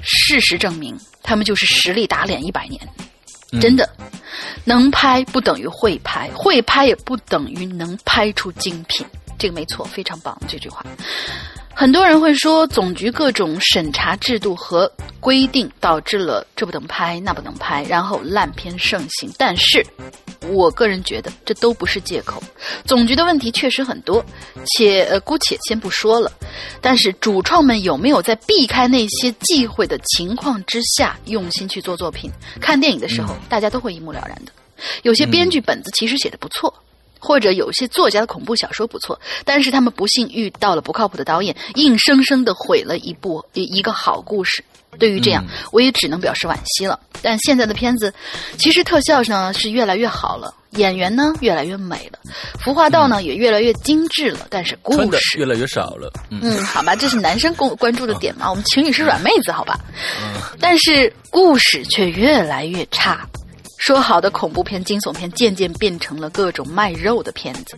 事实证明，他们就是实力打脸一百年。真的，能拍不等于会拍，会拍也不等于能拍出精品。这个没错，非常棒这句话。很多人会说，总局各种审查制度和规定导致了这不能拍那不能拍，然后烂片盛行。但是，我个人觉得这都不是借口。总局的问题确实很多，且呃姑且先不说了。但是主创们有没有在避开那些忌讳的情况之下用心去做作品？看电影的时候，大家都会一目了然的。有些编剧本子其实写的不错。或者有些作家的恐怖小说不错，但是他们不幸遇到了不靠谱的导演，硬生生的毁了一部一一个好故事。对于这样，我也只能表示惋惜了。但现在的片子，其实特效呢是越来越好了，演员呢越来越美了，服化道呢也越来越精致了，但是故事越来越少了。嗯，好吧，这是男生关关注的点嘛？我们情侣是软妹子，好吧？嗯，但是故事却越来越差。说好的恐怖片、惊悚片，渐渐变成了各种卖肉的片子。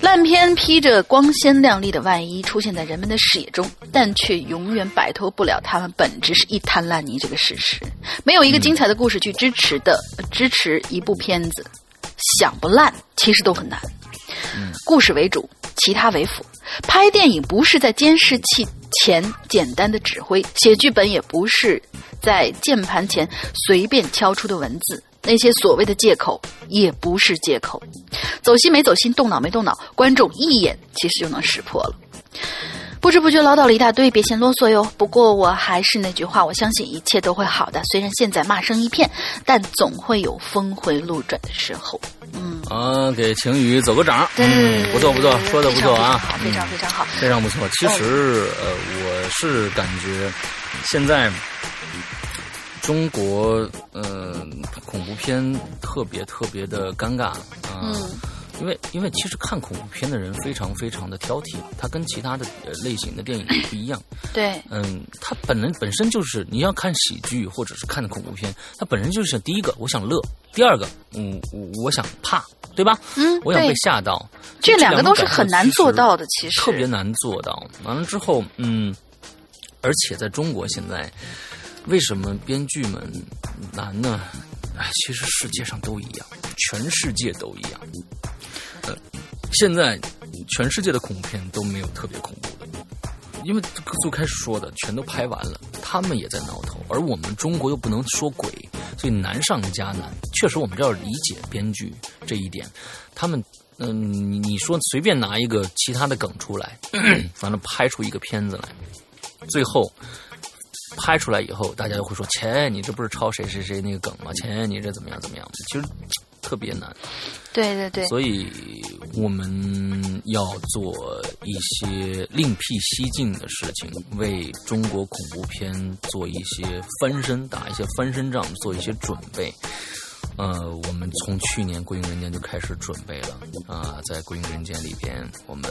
烂片披着光鲜亮丽的外衣出现在人们的视野中，但却永远摆脱不了他们本质是一滩烂泥这个事实。没有一个精彩的故事去支持的，支持一部片子，想不烂其实都很难。故事为主，其他为辅。拍电影不是在监视器前简单的指挥，写剧本也不是。在键盘前随便敲出的文字，那些所谓的借口也不是借口。走心没走心，动脑没动脑，观众一眼其实就能识破了。不知不觉唠叨了一大堆，别嫌啰嗦哟。不过我还是那句话，我相信一切都会好的。虽然现在骂声一片，但总会有峰回路转的时候。嗯。啊，给晴雨走个掌，嗯，不错不错，说的不错啊，非常非常好，非常不错。其实呃，我是感觉现在。中国，呃，恐怖片特别特别的尴尬。啊，因为因为其实看恐怖片的人非常非常的挑剔，它跟其他的类型的电影不一样。对，嗯，它本人本身就是你要看喜剧或者是看恐怖片，它本身就是想第一个我想乐，第二个嗯我想怕，对吧？嗯，我想被吓到，这两个都是很难做到的，其实特别难做到。完了之后，嗯，而且在中国现在。为什么编剧们难呢？哎，其实世界上都一样，全世界都一样。现在全世界的恐怖片都没有特别恐怖的，因为最开始说的全都拍完了，他们也在挠头，而我们中国又不能说鬼，所以难上加难。确实，我们这要理解编剧这一点。他们，嗯，你你说随便拿一个其他的梗出来，完了拍出一个片子来，最后。拍出来以后，大家就会说：“切，你这不是抄谁谁谁那个梗吗？切，你这怎么样怎么样？”其实特别难。对对对。所以我们要做一些另辟蹊径的事情，为中国恐怖片做一些翻身，打一些翻身仗，做一些准备。呃，我们从去年《归隐人间》就开始准备了啊，在《归隐人间》里边，我们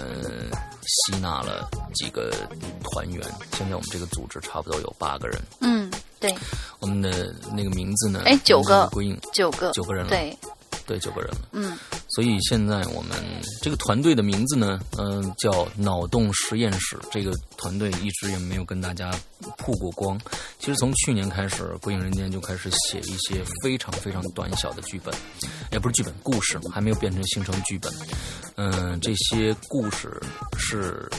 吸纳了几个团员，现在我们这个组织差不多有八个人。嗯，对。我们的那个名字呢？哎，九个。归隐，九个，九个人了。对。对，九个人了。嗯，所以现在我们这个团队的名字呢，嗯，叫脑洞实验室。这个团队一直也没有跟大家曝过光。其实从去年开始，《鬼影人间》就开始写一些非常非常短小的剧本，也不是剧本，故事还没有变成形成剧本。嗯，这些故事是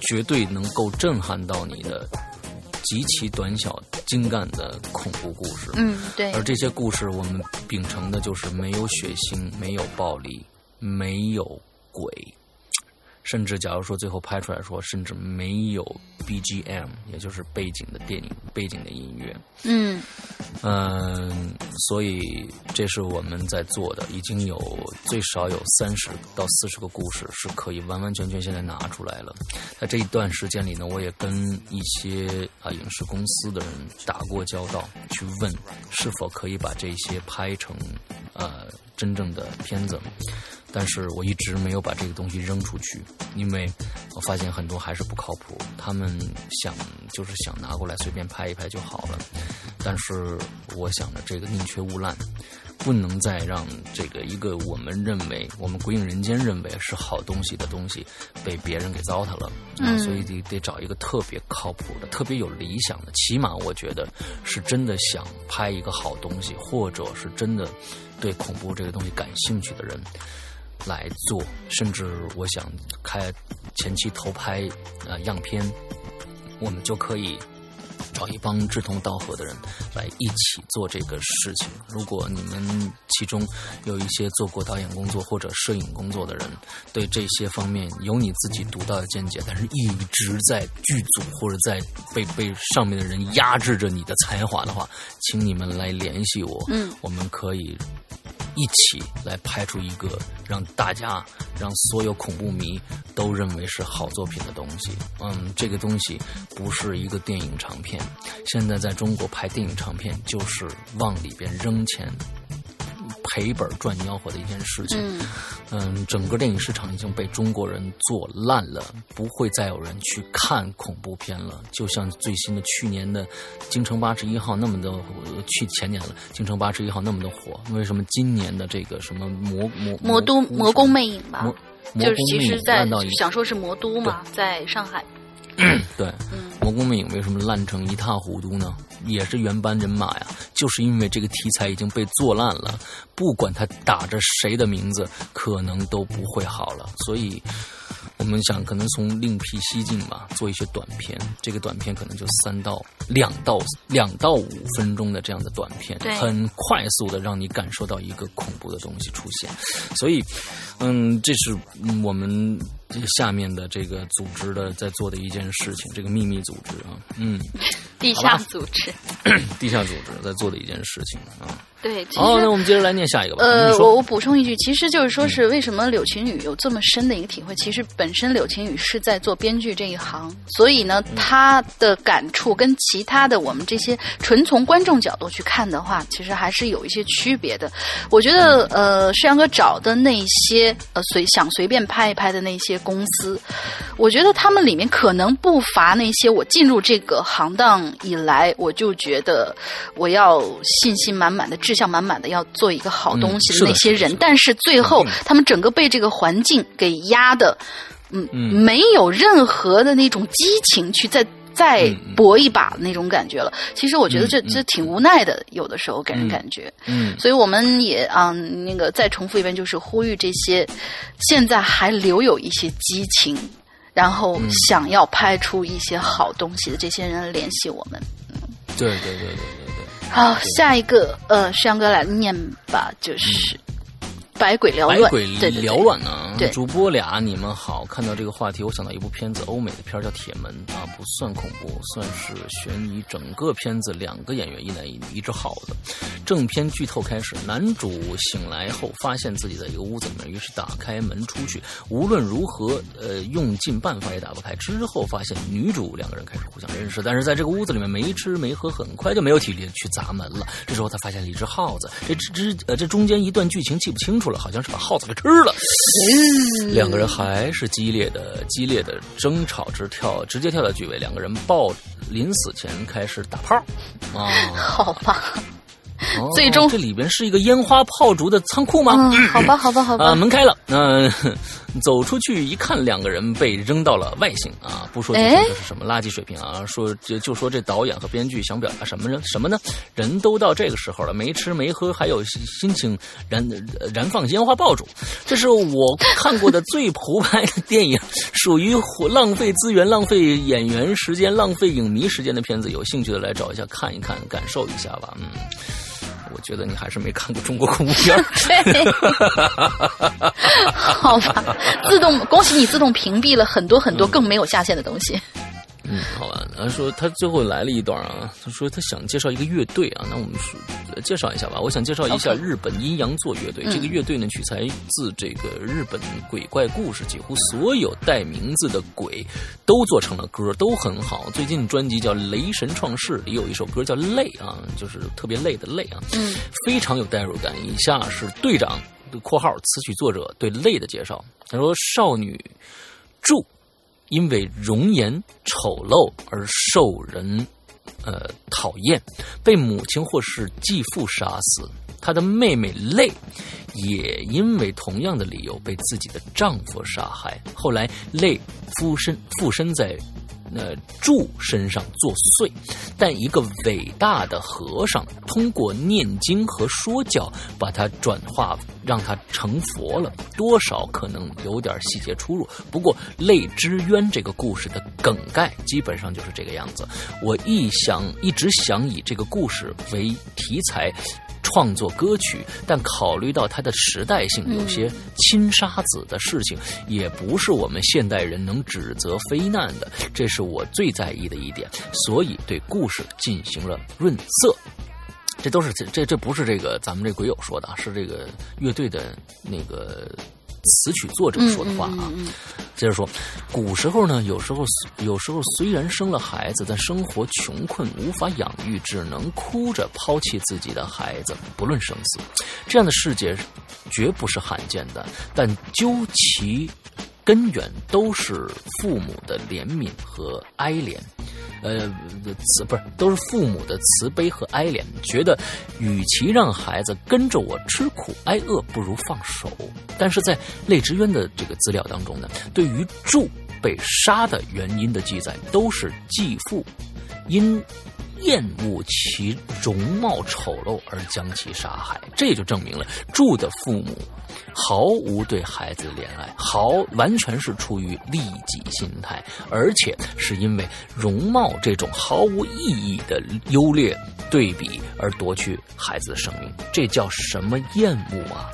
绝对能够震撼到你的。极其短小精干的恐怖故事，嗯，对。而这些故事，我们秉承的就是没有血腥，没有暴力，没有鬼，甚至假如说最后拍出来说，甚至没有 BGM，也就是背景的电影背景的音乐。嗯嗯，所以这是我们在做的，已经有最少有三十到四十个故事是可以完完全全现在拿出来了。在这一段时间里呢，我也跟一些啊影视公司的人打过交道，去问是否可以把这些拍成呃真正的片子。但是我一直没有把这个东西扔出去，因为我发现很多还是不靠谱。他们想就是想拿过来随便拍一拍就好了，但是我想着这个宁缺毋滥，不能再让这个一个我们认为我们鬼影人间认为是好东西的东西被别人给糟蹋了。嗯，所以得得找一个特别靠谱的、特别有理想的，起码我觉得是真的想拍一个好东西，或者是真的对恐怖这个东西感兴趣的人。来做，甚至我想开前期投拍呃样片，我们就可以找一帮志同道合的人来一起做这个事情。如果你们其中有一些做过导演工作或者摄影工作的人，对这些方面有你自己独到的见解，但是一直在剧组或者在被被上面的人压制着你的才华的话，请你们来联系我，嗯，我们可以。一起来拍出一个让大家、让所有恐怖迷都认为是好作品的东西。嗯，这个东西不是一个电影长片。现在在中国拍电影长片，就是往里边扔钱。赔本赚吆喝的一件事情，嗯，整个电影市场已经被中国人做烂了，不会再有人去看恐怖片了。就像最新的去年的《京城八十一号》那么的，去前年了，《京城八十一号》那么的火，为什么今年的这个什么魔魔魔都魔宫魅影吧，就是其实在想说是魔都嘛，在上海。对，魔宫魅影为什么烂成一塌糊涂呢？也是原班人马呀，就是因为这个题材已经被做烂了，不管他打着谁的名字，可能都不会好了。所以，我们想可能从另辟蹊径吧，做一些短片。这个短片可能就三到两到两到五分钟的这样的短片，很快速的让你感受到一个恐怖的东西出现。所以，嗯，这是我们。下面的这个组织的在做的一件事情，这个秘密组织啊，嗯，地下组织，地下组织在做的一件事情啊。对，好，那我们接着来念下一个吧。呃，我我补充一句，其实就是说是为什么柳晴雨有这么深的一个体会？其实本身柳晴雨是在做编剧这一行，所以呢，他的感触跟其他的我们这些纯从观众角度去看的话，其实还是有一些区别的。我觉得，呃，世阳哥找的那些呃随想随便拍一拍的那些公司，我觉得他们里面可能不乏那些我进入这个行当以来，我就觉得我要信心满满的。志向满满的要做一个好东西的那些人，但是最后他们整个被这个环境给压的，嗯，没有任何的那种激情去再再搏一把那种感觉了。其实我觉得这这挺无奈的，有的时候给人感觉。嗯，所以我们也啊，那个再重复一遍，就是呼吁这些现在还留有一些激情，然后想要拍出一些好东西的这些人联系我们。嗯，对对对对。好，下一个，呃，山哥来念吧，就是。百鬼缭乱，百鬼缭乱呢？对，主播俩，你们好。看到这个话题，我想到一部片子，欧美的片儿叫《铁门》啊，不算恐怖，算是悬疑。整个片子两个演员，一男一女，一只耗子。正片剧透开始，男主醒来后发现自己在一个屋子里面，于是打开门出去。无论如何，呃，用尽办法也打不开。之后发现女主两个人开始互相认识，但是在这个屋子里面没吃没喝，很快就没有体力去砸门了。这时候他发现了一只耗子，这只只呃这中间一段剧情记不清楚了。好像是把耗子给吃了，两个人还是激烈的、激烈的争吵，直跳，直接跳到剧尾，两个人抱临死前开始打炮，啊，好吧。最终这里边是一个烟花炮竹的仓库吗？嗯，好吧，好吧，好吧。啊，门开了，那走出去一看，两个人被扔到了外星啊！不说这是什么垃圾水平啊，说就就说这导演和编剧想表达什么呢？什么呢？人都到这个时候了，没吃没喝，还有心情燃燃放烟花爆竹，这是我看过的最胡拍的电影，属于浪费资源、浪费演员时间、浪费影迷时间的片子。有兴趣的来找一下看一看，感受一下吧。嗯。我觉得你还是没看过中国恐怖片。对，好吧，自动恭喜你自动屏蔽了很多很多更没有下限的东西。嗯，好吧。他说他最后来了一段啊，他说他想介绍一个乐队啊，那我们说介绍一下吧。我想介绍一下日本阴阳座乐队。嗯这个乐队呢，取材自这个日本鬼怪故事，几乎所有带名字的鬼都做成了歌，都很好。最近专辑叫《雷神创世》，里有一首歌叫《累》啊，就是特别累的累啊，嗯非常有代入感。以下是队长（括号词曲作者）对累的介绍。他说：“少女柱因为容颜丑陋而受人呃讨厌，被母亲或是继父杀死。她的妹妹泪也因为同样的理由被自己的丈夫杀害。后来泪附身附身在。呃，柱身上作祟，但一个伟大的和尚通过念经和说教，把他转化，让他成佛了。多少可能有点细节出入，不过《泪之渊》这个故事的梗概基本上就是这个样子。我一想，一直想以这个故事为题材。创作歌曲，但考虑到它的时代性，有些亲沙子的事情，也不是我们现代人能指责非难的，这是我最在意的一点，所以对故事进行了润色。这都是这这这不是这个咱们这鬼友说的啊，是这个乐队的那个词曲作者说的话啊。嗯嗯嗯接着说，古时候呢，有时候有时候虽然生了孩子，但生活穷困无法养育，只能哭着抛弃自己的孩子，不论生死。这样的世界绝不是罕见的，但究其根源，都是父母的怜悯和哀怜。呃，慈不是都是父母的慈悲和哀怜，觉得与其让孩子跟着我吃苦挨饿，不如放手。但是在泪之渊的这个资料当中呢，对于祝被杀的原因的记载，都是继父因厌恶其容貌丑陋而将其杀害，这就证明了柱的父母毫无对孩子的怜爱，毫完全是出于利己心态，而且是因为容貌这种毫无意义的优劣对比而夺去孩子的生命，这叫什么厌恶啊？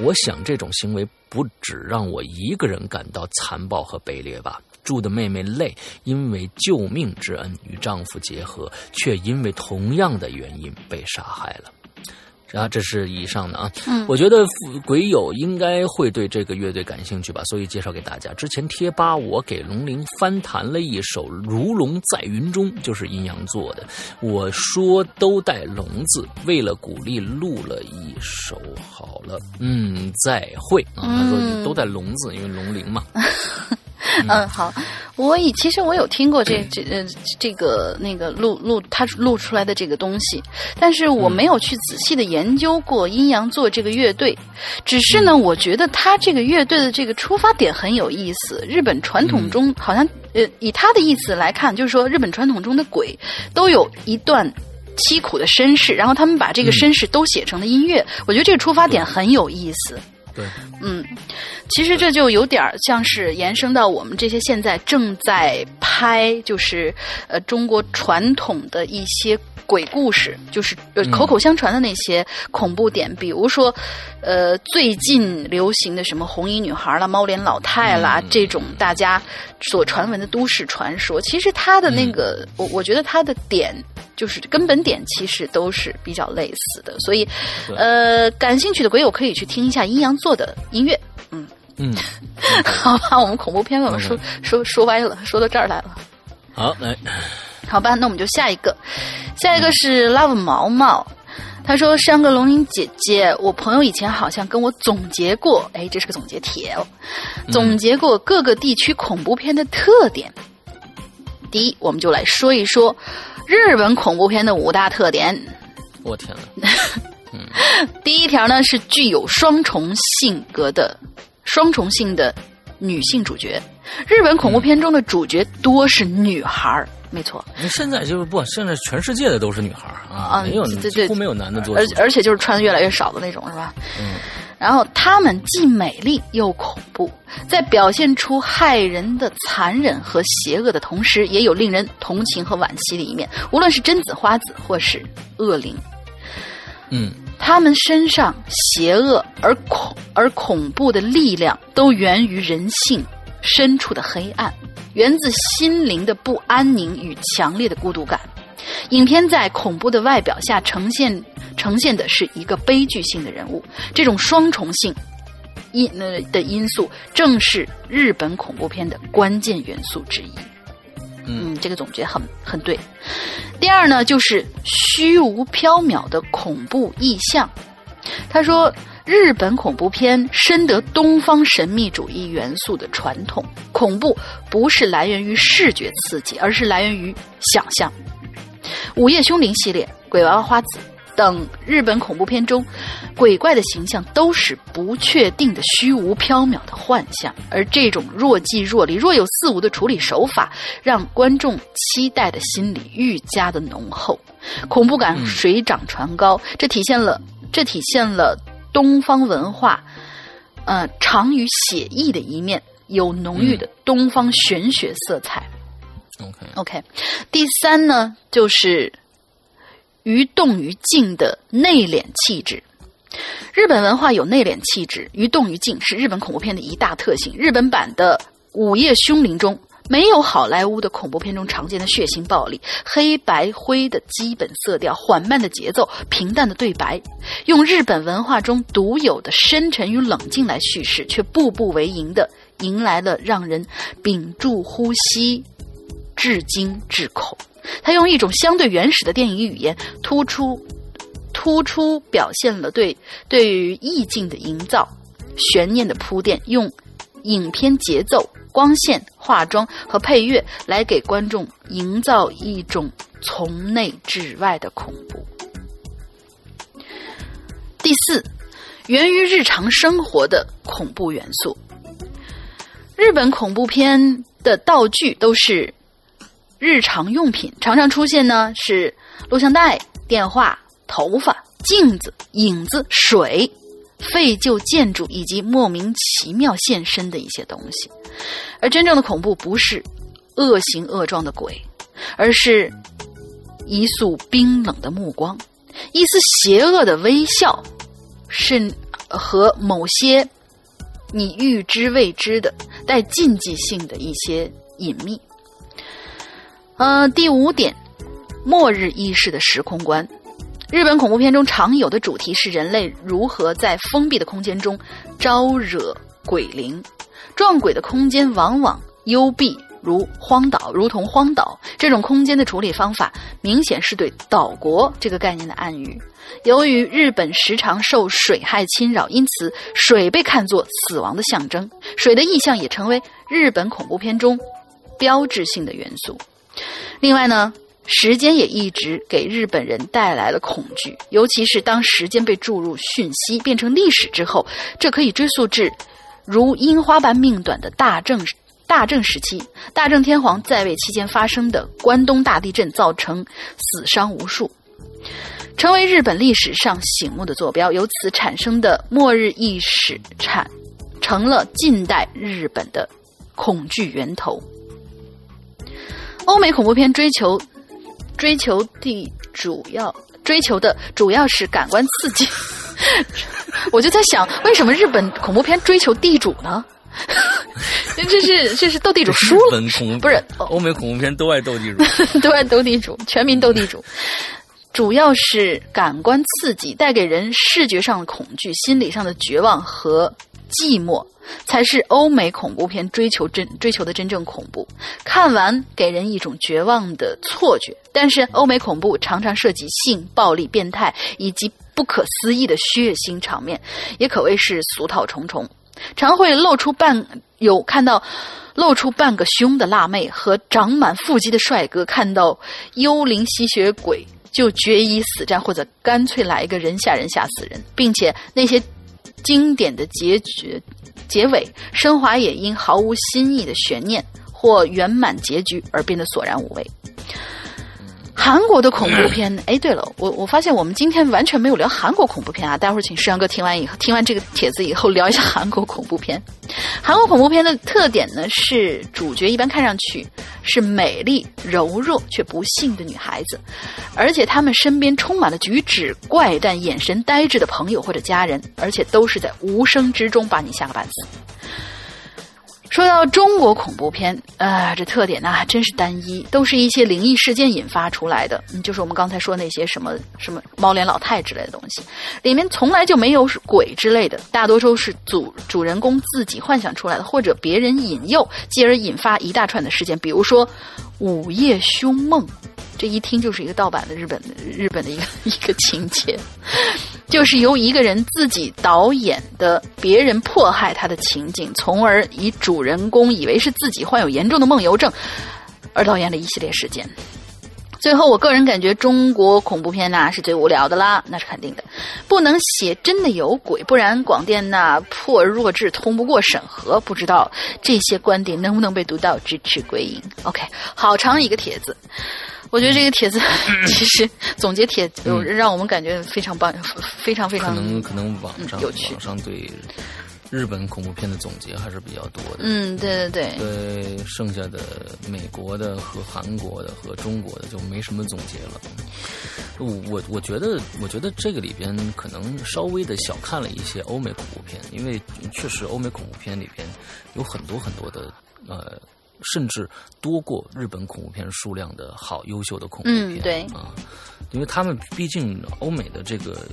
我想这种行为不只让我一个人感到残暴和卑劣吧。柱的妹妹累因为救命之恩与丈夫结合，却因为同样的原因被杀害了。然后这是以上的啊，嗯我觉得鬼友应该会对这个乐队感兴趣吧，所以介绍给大家。之前贴吧我给龙鳞翻弹了一首《如龙在云中》，就是阴阳做的。我说都带龙字，为了鼓励录了一首。好了，嗯，再会啊。他说嗯都带龙字，因为龙鳞嘛。嗯，好，我以其实我有听过这这呃这个那个录录他录出来的这个东西，但是我没有去仔细的研究过阴阳座这个乐队，只是呢，我觉得他这个乐队的这个出发点很有意思。日本传统中好像呃以他的意思来看，就是说日本传统中的鬼都有一段。凄苦的身世，然后他们把这个身世都写成了音乐，我觉得这个出发点很有意思。对，嗯，其实这就有点儿像是延伸到我们这些现在正在拍，就是呃中国传统的一些鬼故事，就是口口相传的那些恐怖点，比如说呃最近流行的什么红衣女孩啦、猫脸老太啦、嗯。这种大家所传闻的都市传说，其实它的那个，我我觉得它的点。就是根本点其实都是比较类似的，所以，呃，感兴趣的鬼友可以去听一下阴阳座的音乐。嗯嗯，好吧，我们恐怖片我们说说说歪了，说到这儿来了。好，来，好吧，那我们就下一个，下一个是 Love 毛毛。他说：“山个龙鳞姐姐，我朋友以前好像跟我总结过，哎，这是个总结帖哦，总结过各个地区恐怖片的特点。第一，我们就来说一说日本恐怖片的五大特点。我天呐，第一条呢是具有双重性格的双重性的女性主角。日本恐怖片中的主角多是女孩儿，没错，你现在就是不，现在全世界的都是女孩啊，啊没有几乎没有男的做而。而且就是穿的越来越少的那种，是吧？嗯然后她们既美丽又恐怖，在表现出害人的残忍和邪恶的同时，也有令人同情和惋惜的一面。无论是贞子、花子或是恶灵，嗯他们身上邪恶而恐而恐怖的力量，都源于人性深处的黑暗，源自心灵的不安宁与强烈的孤独感。影片在恐怖的外表下呈现呈现的是一个悲剧性的人物，这种双重性因呃的因素，正是日本恐怖片的关键元素之一。嗯，这个总结很很对。第二呢，就是虚无缥缈的恐怖意象。他说，日本恐怖片深得东方神秘主义元素的传统，恐怖不是来源于视觉刺激，而是来源于想象。《午夜凶铃》系列、《鬼娃娃花子》等日本恐怖片中，鬼怪的形象都是不确定的、虚无缥缈的幻象，而这种若即若离、若有似无的处理手法，让观众期待的心理愈加的浓厚，恐怖感水涨船高。这体现了，这体现了东方文化，呃，长于写意的一面，有浓郁的东方玄学色彩。，OK，OK，第三呢，就是于动于静的内敛气质。日本文化有内敛气质，于动于静是日本恐怖片的一大特性。日本版的《午夜凶铃》中没有好莱坞的恐怖片中常见的血腥暴力，黑白灰的基本色调，缓慢的节奏，平淡的对白，用日本文化中独有的深沉与冷静来叙事，却步步为营的迎来了让人屏住呼吸、至今至恐。他用一种相对原始的电影语言，突出突出表现了对对于意境的营造、悬念的铺垫，用影片节奏、光线、化妆和配乐来给观众营造一种从内至外的恐怖。第四，源于日常生活的恐怖元素。日本恐怖片的道具都是日常用品，常常出现呢是录像带、电话、头发、镜子、影子、水、废旧建筑以及莫名其妙现身的一些东西。而真正的恐怖不是恶形恶状的鬼，而是一束冰冷的目光，一丝邪恶的微笑，甚和某些你预知未知的、带禁忌性的一些隐秘。呃，第五点，末日意识的时空观。日本恐怖片中常有的主题是人类如何在封闭的空间中招惹鬼灵。撞鬼的空间往往幽闭，如荒岛，如同荒岛。这种空间的处理方法，明显是对岛国这个概念的暗喻。由于日本时常受水害侵扰，因此水被看作死亡的象征。水的意象也成为日本恐怖片中标志性的元素。另外呢，时间也一直给日本人带来了恐惧，尤其是当时间被注入讯息变成历史之后，这可以追溯至如樱花般命短的大正大正时期，大正天皇在位期间发生的关东大地震，造成死伤无数。成为日本历史上醒目的坐标，由此产生的末日意识产成了近代日本的恐惧源头。欧美恐怖片追求追求地主要追求的主要是感官刺激，我就在想，为什么日本恐怖片追求地主呢？这是这是斗地主输？日了，本恐怖不是欧美恐怖片都爱斗地主，都爱斗地主，全民斗地主。主要是感官刺激带给人视觉上的恐惧、心理上的绝望和寂寞，才是欧美恐怖片追求真追求的真正恐怖。看完给人一种绝望的错觉，但是欧美恐怖常常涉及性、暴力、变态以及不可思议的血腥场面，也可谓是俗套重重，常会露出半有看到。露出半个胸的辣妹和长满腹肌的帅哥，看到幽灵吸血鬼就决一死战，或者干脆来一个人吓人吓死人，并且那些经典的结局结尾升华也因毫无新意的悬念或圆满结局而变得索然无味。韩国的恐怖片，哎，对了，我我发现我们今天完全没有聊韩国恐怖片啊！待会儿请石阳哥听完以后，听完这个帖子以后聊一下韩国恐怖片。韩国恐怖片的特点呢是主角一般看上去是美丽、柔弱却不幸的女孩子，而且她们身边充满了举止怪诞、眼神呆滞的朋友或者家人，而且都是在无声之中把你吓个半死。说到中国恐怖片，啊，这特点呢还真是单一，都是一些灵异事件引发出来的，嗯，就是我们刚才说那些什么什么猫脸老太之类的东西，里面从来就没有鬼之类的，大多数是主主人公自己幻想出来的，或者别人引诱，继而引发一大串的事件，比如说《午夜凶梦》。这一听就是一个盗版的日本的日本的一个一个情节，就是由一个人自己导演的别人迫害他的情景，从而以主人公以为是自己患有严重的梦游症，而导演了一系列事件。最后，我个人感觉中国恐怖片呐是最无聊的啦，那是肯定的，不能写真的有鬼，不然广电那破弱智，通不过审核。不知道这些观点能不能被读到支持归因？OK，好长一个帖子。我觉得这个帖子 其实总结帖有让我们感觉非常棒，非常非常可能可能网上有趣网上对日本恐怖片的总结还是比较多的。嗯，对对对。对，剩下的美国的和韩国的和中国的就没什么总结了。我我我觉得我觉得这个里边可能稍微的小看了一些欧美恐怖片，因为确实欧美恐怖片里边有很多很多的呃。甚至多过日本恐怖片数量的好优秀的恐怖片，嗯，对。啊，因为他们毕竟欧美的这个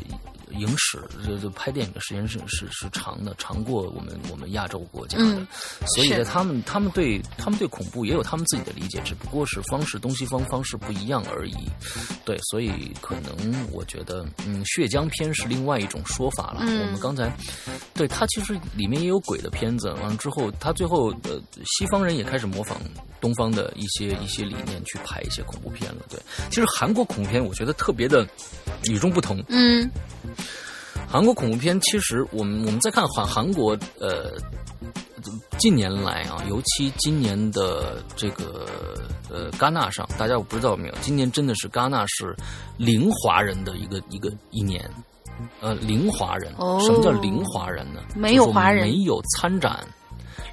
影史，这这拍电影的时间是是是长的，长过我们我们亚洲国家的，所以呢，他们他们对他们对恐怖也有他们自己的理解，只不过是方式东西方方式不一样而已。对，所以可能我觉得，嗯，血浆片是另外一种说法了。我们刚才对他其实里面也有鬼的片子，完了之后，他最后呃，西方人也开始模仿东方的一些一些理念去拍一些恐怖片了。对，其实韩国恐怖片我觉得特别的与众不同。嗯，韩国恐怖片其实我们我们再看韩韩国呃近年来啊，尤其今年的这个呃戛纳上，大家我不知道没有，今年真的是戛纳是零华人的一个一个一年，呃零华人。哦什么叫零华人呢？没有华人就是没有参展。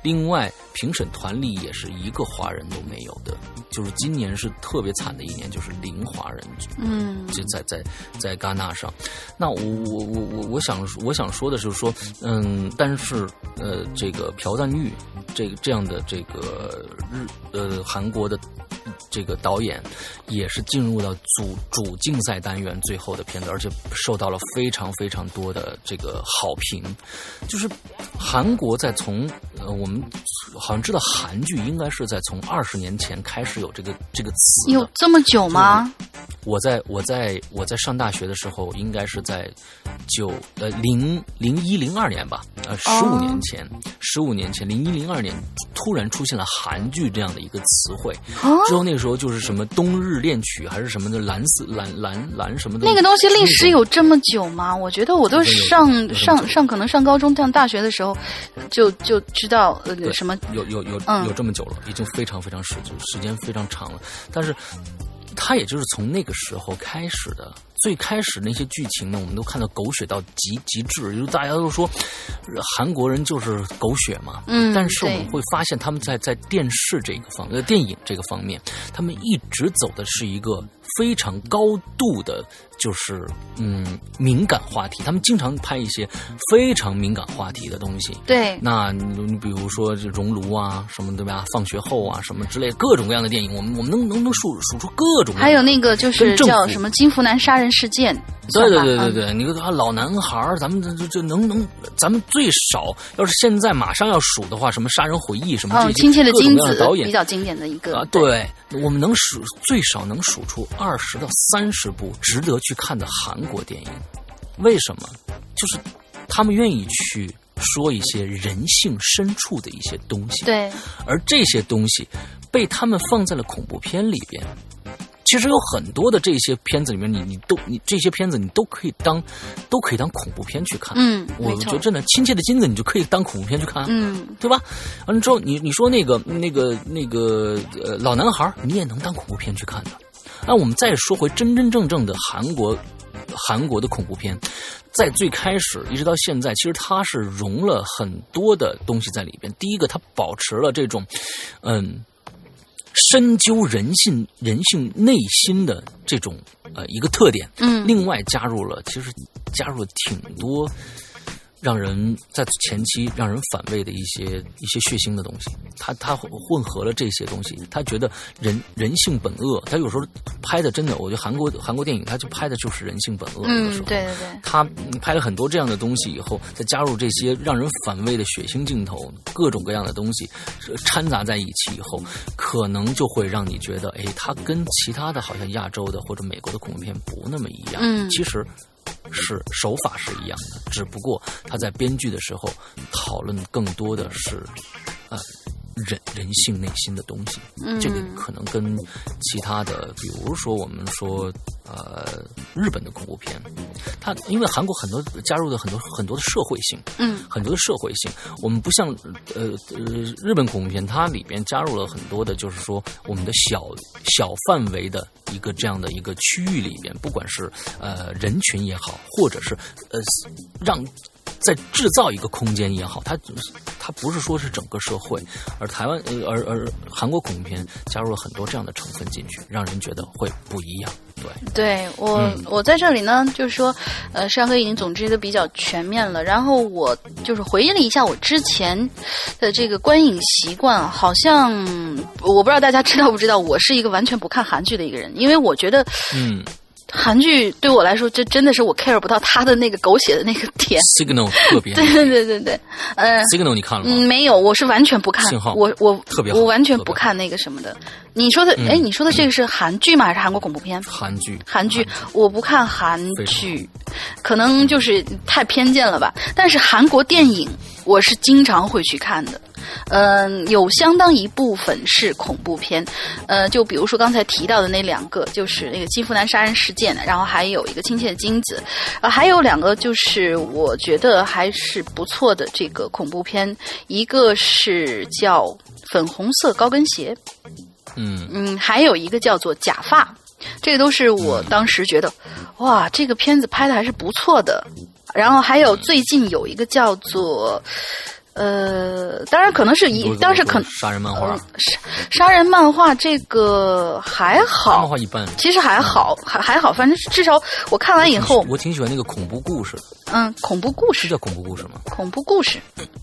另外，评审团里也是一个华人都没有的，就是今年是特别惨的一年，就是零华人。嗯就在在在戛纳上，那我我我我我想我想说的就是说，嗯，但是呃，这个朴赞玉这个这样的这个日呃韩国的这个导演，也是进入到主主竞赛单元最后的片子，而且受到了非常非常多的这个好评。就是韩国在从呃我们好像知道韩剧应该是在从二十年前开始有这个这个词有这么久吗？我在我在我在上大学的时候，应该是在九呃零零一零二年吧，呃十五年前，十五年前零一零二年突然出现了韩剧这样的一个词汇，哦？之后那个时候就是什么冬日恋曲还是什么的蓝色蓝蓝蓝什么的。那个东西历史有这么久吗？我觉得我都上上上可能上高中上大学的时候就就知道呃对什么有有有嗯有这么久了，已经非常非常时时间非常长了。但是，他也就是从那个时候开始的。最开始那些剧情呢，我们都看到狗血到极极致，就是大家都说呃韩国人就是狗血嘛。嗯但是我们会发现，他们在在电视这个方呃电影这个方面，他们一直走的是一个非常高度的，就是嗯敏感话题。他们经常拍一些非常敏感话题的东西。对那你你比如说这熔炉啊什么对吧？放学后啊什么之类各种各样的电影，我们我们能能能数数出各种。还有那个就是叫什么金福南杀人事件，对对对对对，你个啊老男孩儿，咱们这这这能能，咱们最少要是现在马上要数的话，什么杀人回忆什么这嗯，些亲切的金子导演比较经典的一个啊，对，我们能数最少能数出二十到三十部值得去看的韩国电影。为什么？就是他们愿意去说一些人性深处的一些东西，对而这些东西被他们放在了恐怖片里边。其实有很多的这些片子里面，你你都你这些片子你都可以当都可以当恐怖片去看。嗯我觉得真的亲切的金子，你就可以当恐怖片去看。嗯对吧？完了之后，你你说那个那个那个呃老男孩，你也能当恐怖片去看的。那我们再说回真真正正的韩国韩国的恐怖片，在最开始一直到现在，其实它是融了很多的东西在里边。第一个，它保持了这种嗯深究人性人性内心的这种呃一个特点。嗯另外加入了，其实加入了挺多让人在前期让人反胃的一些一些血腥的东西。他他混合了这些东西，他觉得人人性本恶。他有时候拍的真的，我觉得韩国韩国电影他就拍的就是人性本恶。对对对，他拍了很多这样的东西以后，再加入这些让人反胃的血腥镜头，各种各样的东西呃掺杂在一起以后，可能就会让你觉得，哎，他跟其他的好像亚洲的或者美国的恐怖片不那么一样。嗯其实是手法是一样的，只不过他在编剧的时候讨论更多的是，啊。人人性内心的东西，嗯这个可能跟其他的，比如说我们说呃日本的恐怖片，它因为韩国很多加入的很多很多的社会性，嗯很多的社会性，我们不像呃呃日本恐怖片，它里边加入了很多的，就是说我们的小小范围的一个这样的一个区域里边，不管是呃人群也好，或者是呃让。在制造一个空间也好，它它不是说是整个社会，而台湾呃而而韩国恐怖片加入了很多这样的成分进去，让人觉得会不一样。对，对我、嗯我在这里呢，就是说，呃，山河已经总结的比较全面了。然后我就是回忆了一下我之前的这个观影习惯啊，好像我不知道大家知道不知道，我是一个完全不看韩剧的一个人，因为我觉得嗯韩剧对我来说，这真的是我 care 不到他的那个狗血的那个点。，Signal 特别对对对对对，呃。，Signal 你看了吗？嗯，没有，我是完全不看信号，我我特别好我完全不看那个什么的。你说的，嗯哎、你说的这个是韩剧吗？还是韩国恐怖片？韩剧，韩剧我不看韩剧，可能就是太偏见了吧。但是韩国电影我是经常会去看的，嗯、有相当一部分是恐怖片，呃，就比如说刚才提到的那两个，就是那个金福南杀人事件，然后还有一个亲切的金子，呃，还有两个就是我觉得还是不错的这个恐怖片，一个是叫粉红色高跟鞋，嗯。嗯，还有一个叫做假发，这个都是我当时觉得，哇，这个片子拍的还是不错的。然后还有最近有一个叫做，呃，当然可能是一，当时可能杀人漫画嗯，杀杀人漫画这个还漫好，画一般。其实还好，还还好，反正至少我看完以后，我挺喜欢那个恐怖故事的，嗯，恐怖故事，是叫恐怖故事吗？恐怖故事，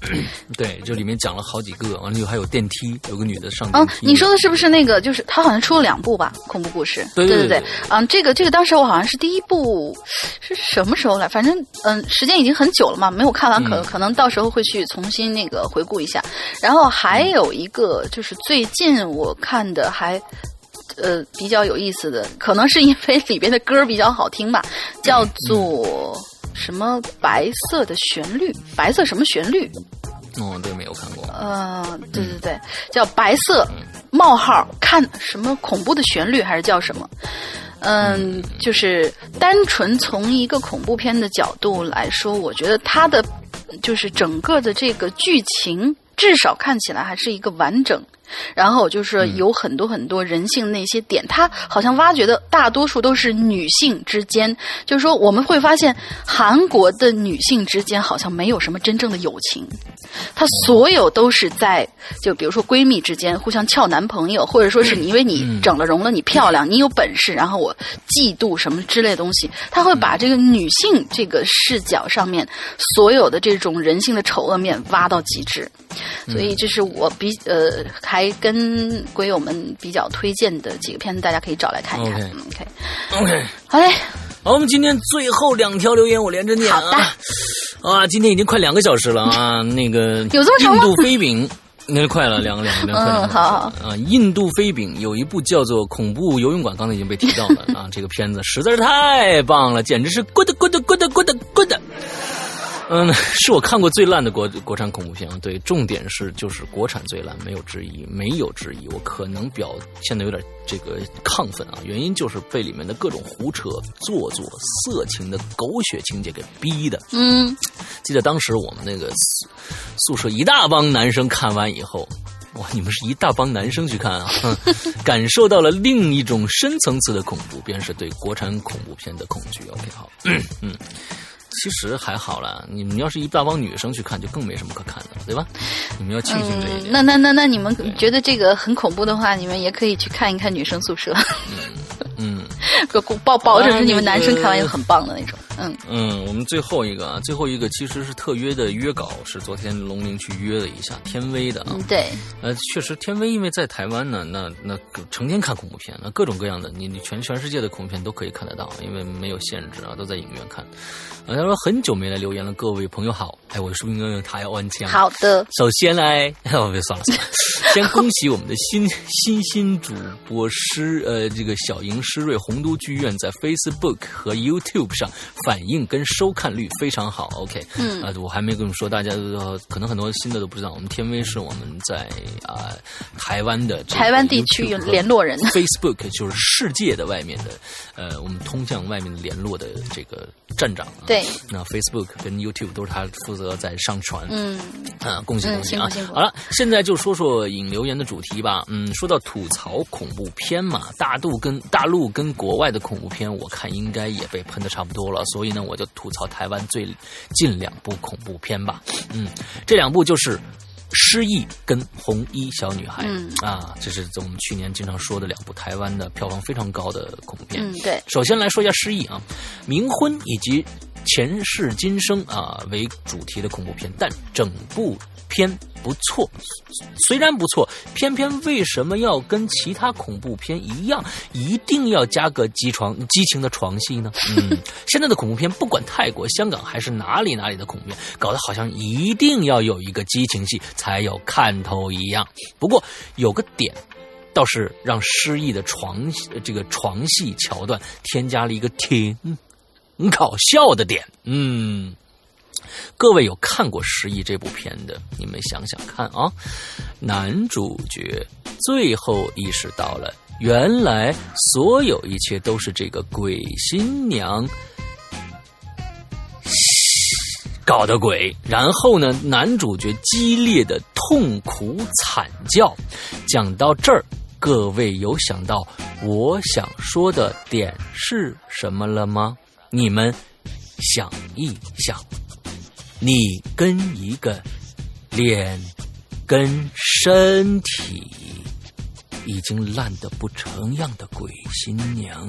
对，就里面讲了好几个，完了又还有电梯，有个女的上嗯。你说的是不是那个？就是他好像出了两部吧，恐怖故事。对对对对对，嗯，这个这个当时我好像是第一部是什么时候来？反正嗯，时间已经很久了嘛，没有看完，可、嗯可能到时候会去重新那个回顾一下。然后还有一个就是最近我看的还。呃，比较有意思的，可能是因为里边的歌比较好听吧，叫做什么“白色的旋律”，白色什么旋律？哦，对，没有看过。呃，对对对，叫白色冒号看什么恐怖的旋律，还是叫什么？嗯，就是单纯从一个恐怖片的角度来说，我觉得它的就是整个的这个剧情，至少看起来还是一个完整。然后就是有很多很多人性那些点，他好像挖掘的大多数都是女性之间，就是说我们会发现韩国的女性之间好像没有什么真正的友情，她所有都是在就比如说闺蜜之间互相撬男朋友，或者说是你因为你整了容了，你漂亮，你有本事，然后我嫉妒什么之类的东西，他会把这个女性这个视角上面所有的这种人性的丑恶面挖到极致。所以这是我比呃还跟鬼友们比较推荐的几个片子，大家可以找来看一看。OK，OK，好嘞，好，我们今天最后两条留言我连着念啊。好的啊，今天已经快两个小时了啊，那个有这么长吗印度飞饼。那快了，两个两个两个好好啊！印度飞饼有一部叫做《恐怖游泳馆》，刚才已经被提到了啊。这个片子实在是太棒了，简直是 good good good good good。嗯，是我看过最烂的国国产恐怖片啊。对，重点是就是国产最烂，没有之一，没有之一。我可能表现的有点这个亢奋啊，原因就是被里面的各种胡扯、做作、色情的狗血情节给逼的。嗯，记得当时我们那个宿宿舍一大帮男生看完以后，哇，你们是一大帮男生去看啊，感受到了另一种深层次的恐怖，便是对国产恐怖片的恐惧。OK，好，嗯 嗯。其实还好啦，你们要是一大帮女生去看，就更没什么可看的了，对吧？你们要庆幸这一点。那那那那你们觉得这个很恐怖的话，你们也可以去看一看女生宿舍。嗯，保保证是你们男生看完也很棒的那种。嗯嗯，我们最后一个啊，最后一个其实是特约的约稿，是昨天龙鳞去约了一下天威的啊。对，呃，确实天威因为在台湾呢，那那成天看恐怖片，那各种各样的，你你全全世界的恐怖片都可以看得到，因为没有限制啊，都在影院看。啊，他说很久没来留言了，各位朋友好。哎，我是不是应该用台湾腔？好的。首先来，我别算了算了，先恭喜我们的新新新主播施呃这个小莹施瑞洪都剧院在 Facebook 和 YouTube 上反应跟收看率非常好。OK，嗯啊，我还没跟你们说，大家可能很多新的都不知道，我们天威是我们在啊台湾的台湾地区有联络人，Facebook 就是世界的外面的呃我们通向外面联络的这个站长。对，那 Facebook 跟 YouTube 都是他负责在上传。嗯，啊，恭喜恭喜啊！好了，现在就说说引留言的主题吧。嗯，说到吐槽恐怖片嘛，大陆跟大陆跟国外的恐怖片，我看应该也被喷的差不多了，所以呢，我就吐槽台湾最近两部恐怖片吧。嗯，这两部就是《失忆》跟《红衣小女孩》。嗯啊，这是我们去年经常说的两部台湾的票房非常高的恐怖片。嗯，对。首先来说一下《失忆》啊，冥婚以及。前世今生啊为主题的恐怖片，但整部片不错，虽然不错，偏偏为什么要跟其他恐怖片一样，一定要加个激床激情的床戏呢？嗯，现在的恐怖片，不管泰国、香港还是哪里哪里的恐怖片，搞得好像一定要有一个激情戏才有看头一样。不过有个点，倒是让失忆的床这个床戏桥段添加了一个挺。很搞笑的点，嗯，各位有看过《失忆》这部片的，你们想想看啊，男主角最后意识到了，原来所有一切都是这个鬼新娘。搞的鬼，然后呢，男主角激烈的痛苦惨叫，讲到这儿，各位有想到我想说的点是什么了吗？你们想一想，你跟一个脸跟身体已经烂得不成样的鬼新娘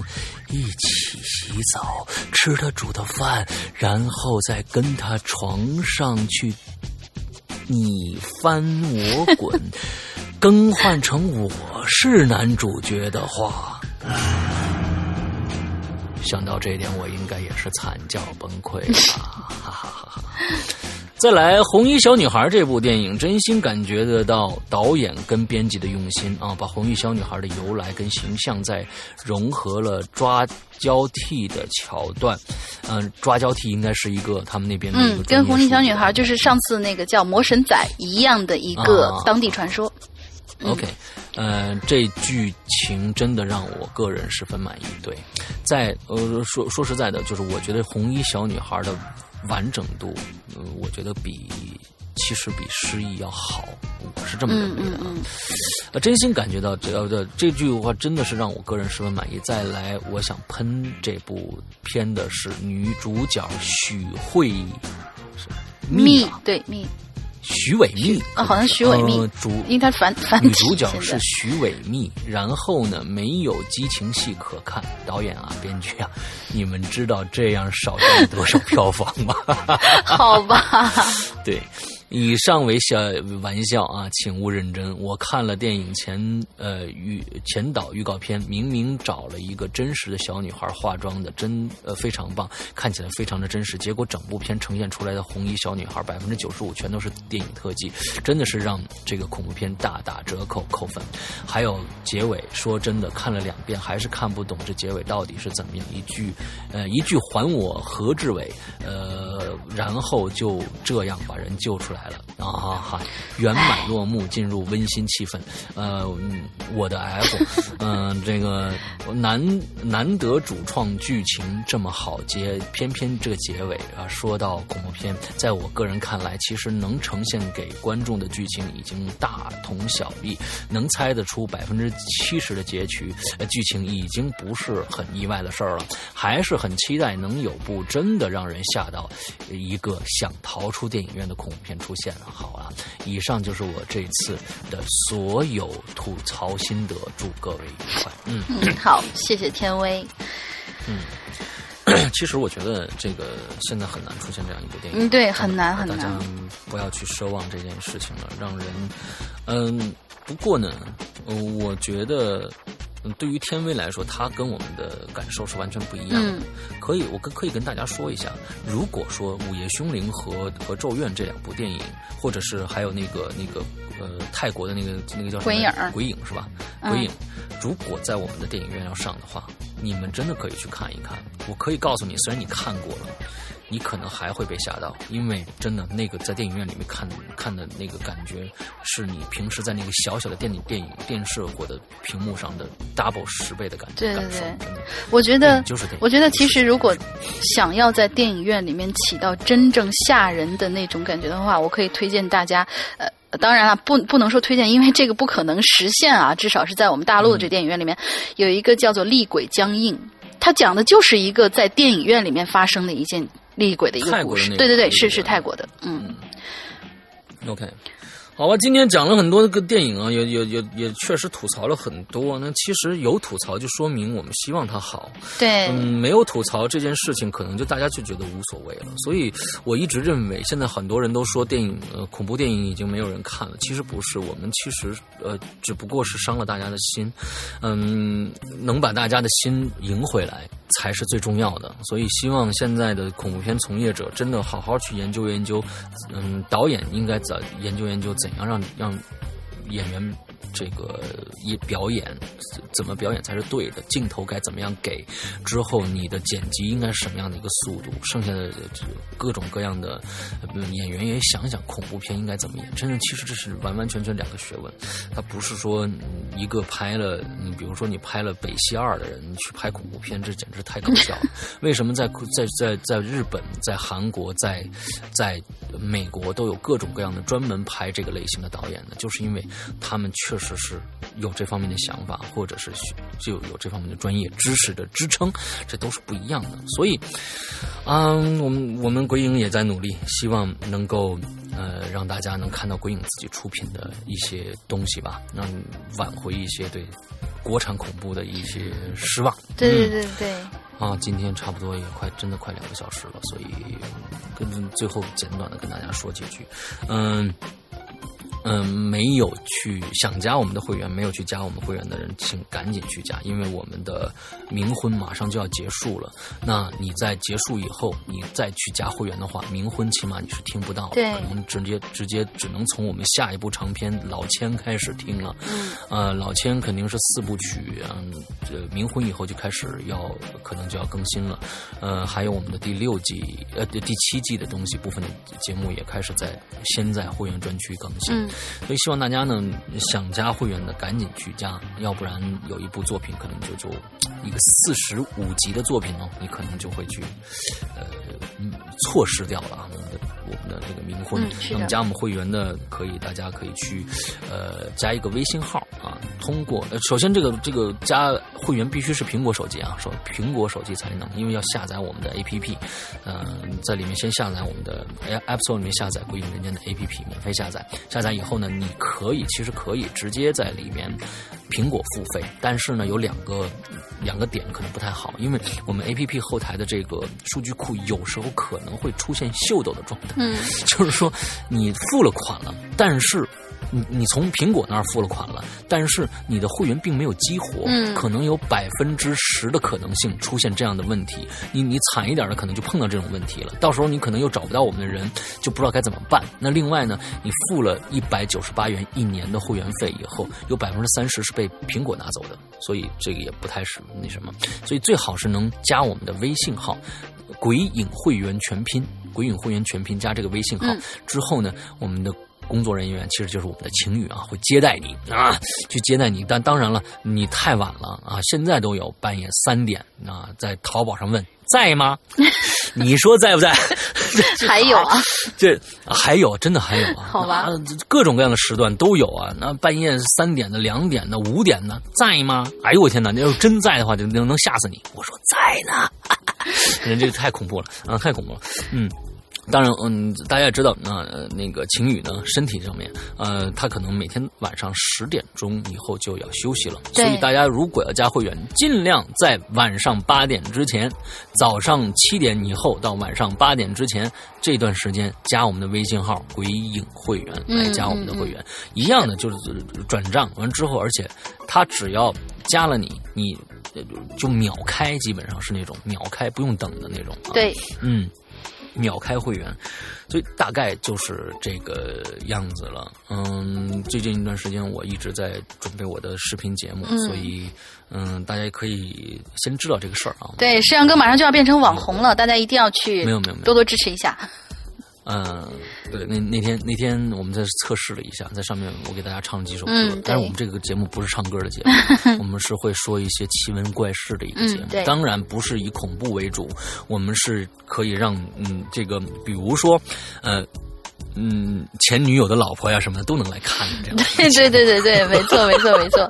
一起洗澡，吃她煮的饭，然后再跟他床上去你翻我滚，更换成我是男主角的话。想到这一点，我应该也是惨叫崩溃吧！哈哈哈哈！再来，《红衣小女孩》这部电影，真心感觉得到导演跟编辑的用心啊，把红衣小女孩的由来跟形象在融合了抓交替的桥段。嗯，抓交替应该是一个他们那边的嗯，跟红衣小女孩就是上次那个叫魔神仔一样的一个当地传说。OK，呃，这剧情真的让我个人十分满意。对，在呃说说实在的，就是我觉得红衣小女孩的完整度，呃，我觉得比其实比失忆要好，我是这么认为的。呃，真心感觉到这呃这句话真的是让我个人十分满意。再来，我想喷这部片的是女主角许慧蜜，对蜜。徐伟密啊，好像徐伟密主，因为他反反女主角是徐伟密，然后呢没有激情戏可看，导演啊，编剧啊，你们知道这样少赚多少票房吗？好吧，对。以上为小玩笑啊，请勿认真。我看了电影前呃预前导预告片，明明找了一个真实的小女孩化妆的，真呃非常棒，看起来非常的真实。结果整部片呈现出来的红衣小女孩百分之九十五全都是电影特技，真的是让这个恐怖片大打折扣扣分。还有结尾，说真的，看了两遍还是看不懂这结尾到底是怎么样。一句呃一句还我何志伟，呃然后就这样把人救出来。来了啊哈！圆满落幕，进入温馨气氛。呃，我的 F，嗯，这个难难得主创剧情这么好结，偏偏这个结尾啊，说到恐怖片，在我个人看来，其实能呈现给观众的剧情已经大同小异，能猜得出百分之七十的结局，呃，剧情已经不是很意外的事儿了。还是很期待能有部真的让人吓到一个想逃出电影院的恐怖片出。出现了，好啊！以上就是我这次的所有吐槽心得，祝各位愉快。嗯嗯，好，谢谢天威。嗯。其实我觉得这个现在很难出现这样一部电影，嗯，对，很难很难。大家不要去奢望这件事情了，让人，嗯，不过呢，我觉得。嗯，对于天威来说，他跟我们的感受是完全不一样的。可以，我跟可以跟大家说一下，如果说《午夜凶铃》和和《咒怨》这两部电影，或者是还有那个那个呃泰国的那个那个叫什么鬼影？鬼影是吧？鬼影，如果在我们的电影院要上的话，你们真的可以去看一看。我可以告诉你，虽然你看过了。你可能还会被吓到，因为真的那个在电影院里面看看的那个感觉，是你平时在那个小小的电影、电影、电视或者屏幕上的 double 十倍的感觉。对对对，我觉得就是，我觉得其实如果想要在电影院里面起到真正吓人的那种感觉的话，我可以推荐大家，呃，当然了，不不能说推荐，因为这个不可能实现啊，至少是在我们大陆的这电影院里面有一个叫做《厉鬼僵硬》，它讲的就是一个在电影院里面发生的一件。厉鬼的一个故事，对对对，是是泰国的，嗯，OK。好吧，今天讲了很多个电影啊，也也也也确实吐槽了很多。那其实有吐槽，就说明我们希望它好。对，嗯，没有吐槽这件事情，可能就大家就觉得无所谓了。所以我一直认为，现在很多人都说电影呃恐怖电影已经没有人看了，其实不是，我们其实呃只不过是伤了大家的心，嗯，能把大家的心赢回来才是最重要的。所以希望现在的恐怖片从业者真的好好去研究研究，嗯，导演应该怎研究研究怎。能让让演员。这个一表演怎么表演才是对的？镜头该怎么样给？之后你的剪辑应该是什么样的一个速度？剩下的各种各样的演员也想想恐怖片应该怎么演。真正其实这是完完全全两个学问，它不是说一个拍了，你比如说你拍了《北西二》的人去拍恐怖片，这简直太搞笑了。为什么在在在在日本、在韩国、在在美国都有各种各样的专门拍这个类型的导演呢？就是因为他们确。实是有这方面的想法，或者是就有这方面的专业知识的支撑，这都是不一样的。所以，嗯，我们我们鬼影也在努力，希望能够呃让大家能看到鬼影自己出品的一些东西吧，让挽回一些对国产恐怖的一些失望。对对对对。啊，今天差不多也快真的快两个小时了，所以跟最后简短的跟大家说几句，嗯。嗯，没有去想加我们的会员，没有去加我们会员的人，请赶紧去加，因为我们的冥婚马上就要结束了。那你在结束以后，你再去加会员的话，冥婚起码你是听不到，对，可能直接直接只能从我们下一部长篇《老千》开始听了。嗯，呃，《老千》肯定是四部曲，嗯，这冥婚以后就开始要可能就要更新了。呃，还有我们的第六季，呃，第七季的东西部分的节目也开始在先在会员专区更新。所以希望大家呢，想加会员的赶紧去加，要不然有一部作品可能就就一个四十五集的作品哦，你可能就会去呃错失掉了啊。我们的我们的这个冥婚，那么加我们会员的可以，大家可以去呃加一个微信号啊。通过呃，首先这个这个加会员必须是苹果手机啊，说苹果手机才能，因为要下载我们的 APP，嗯，在里面先下载我们的 App Store 里面下载《鬼影人间》的 APP，免费下载。下载以后呢，你可以其实可以直接在里面苹果付费，但是呢有两个两个点可能不太好，因为我们 APP 后台的这个数据库有时候可能会出现秀逗的状态。嗯，就是说，你付了款了，但是你你从苹果那儿付了款了，但是你的会员并没有激活，嗯，可能有百分之十的可能性出现这样的问题。你你惨一点的，可能就碰到这种问题了。到时候你可能又找不到我们的人，就不知道该怎么办。那另外呢，你付了一百九十八元一年的会员费以后，有百分之三十是被苹果拿走的，所以这个也不太是那什么。所以最好是能加我们的微信号“鬼影会员全拼”。鬼影会员全拼加这个微信号之后呢，我们的工作人员其实就是我们的情侣啊，会接待你啊，去接待你。但当然了，你太晚了啊，现在都有半夜三点啊，在淘宝上问在吗？你说在不在？还有啊，这还有，真的还有啊，好吧，各种各样的时段都有啊。那半夜三点的、两点的、五点的，在吗？哎呦我天哪！你要真在的话，就能能吓死你。我说在呢，人这个太恐怖了啊，太恐怖了，嗯。当然，嗯，大家也知道，那、呃、那个晴雨呢，身体上面，呃，他可能每天晚上十点钟以后就要休息了，所以大家如果要加会员，尽量在晚上八点之前，早上七点以后到晚上八点之前这段时间加我们的微信号“鬼影会员”来加我们的会员，一样的就是转账完之后，而且他只要加了你，你呃就秒开，基本上是那种秒开不用等的那种、啊。对，嗯，秒开会员，所以大概就是这个样子了。嗯，最近一段时间我一直在准备我的视频节目，嗯所以嗯，大家可以先知道这个事儿啊。对，摄像哥马上就要变成网红了，大家一定要去没有没有没有多多支持一下。嗯，对，那那天那天我们在测试了一下，在上面我给大家唱了几首歌，嗯但是我们这个节目不是唱歌的节目，我们是会说一些奇闻怪事的一个节目，当然不是以恐怖为主，我们是可以让嗯这个比如说呃。嗯，前女友的老婆呀什么的都能来看这样的对对对对对，没错没错没错。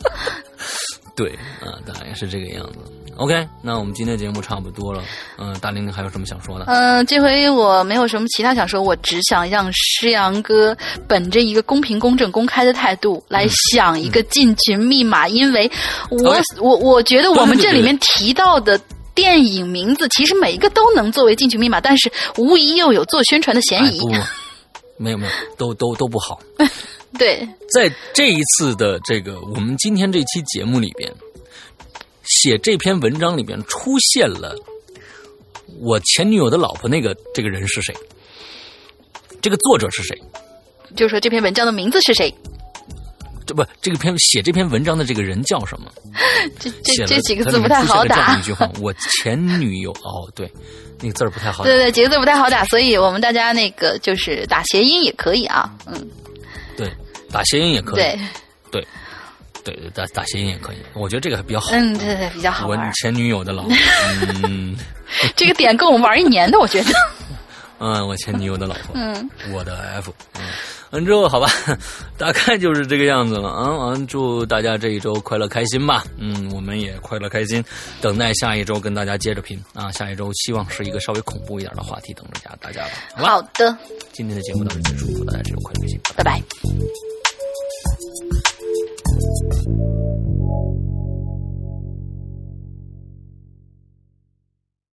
对啊、大概是这个样子。OK，那我们今天的节目差不多了。嗯、大玲玲还有什么想说的？嗯、这回我没有什么其他想说，我只想让诗阳哥本着一个公平、公正、公开的态度来想一个进群密码，因为我我我觉得我们这里面提到的。电影名字其实每一个都能作为进群密码，但是无疑又有做宣传的嫌疑。哎，没有没有，都都都不好。对，在这一次的这个我们今天这期节目里边，写这篇文章里面出现了我前女友的老婆那个这个人是谁？这个作者是谁？就是说这篇文章的名字是谁？这不，这个篇写这篇文章的这个人叫什么？这这这几个字不太好打一。句话：我前女友哦，对，那个字儿不太好打对。对对，几个字不太好打，所以我们大家那个就是打谐音也可以啊。嗯，对，打谐音也可以。对，对对对，打打谐音也可以。我觉得这个还比较好。嗯，对对，比较好我。前女友的老婆，嗯 这个点够我们玩一年的，我觉得。嗯，我前女友的老婆，嗯，我的 F，嗯，完之后好吧，大概就是这个样子了啊。完，祝大家这一周快乐开心吧。嗯，我们也快乐开心，等待下一周跟大家接着拼啊。下一周希望是一个稍微恐怖一点的话题，等着大家大家吧。好吧，好的，今天的节目到这结束，祝大家这周快乐开心，拜拜拜拜。thank you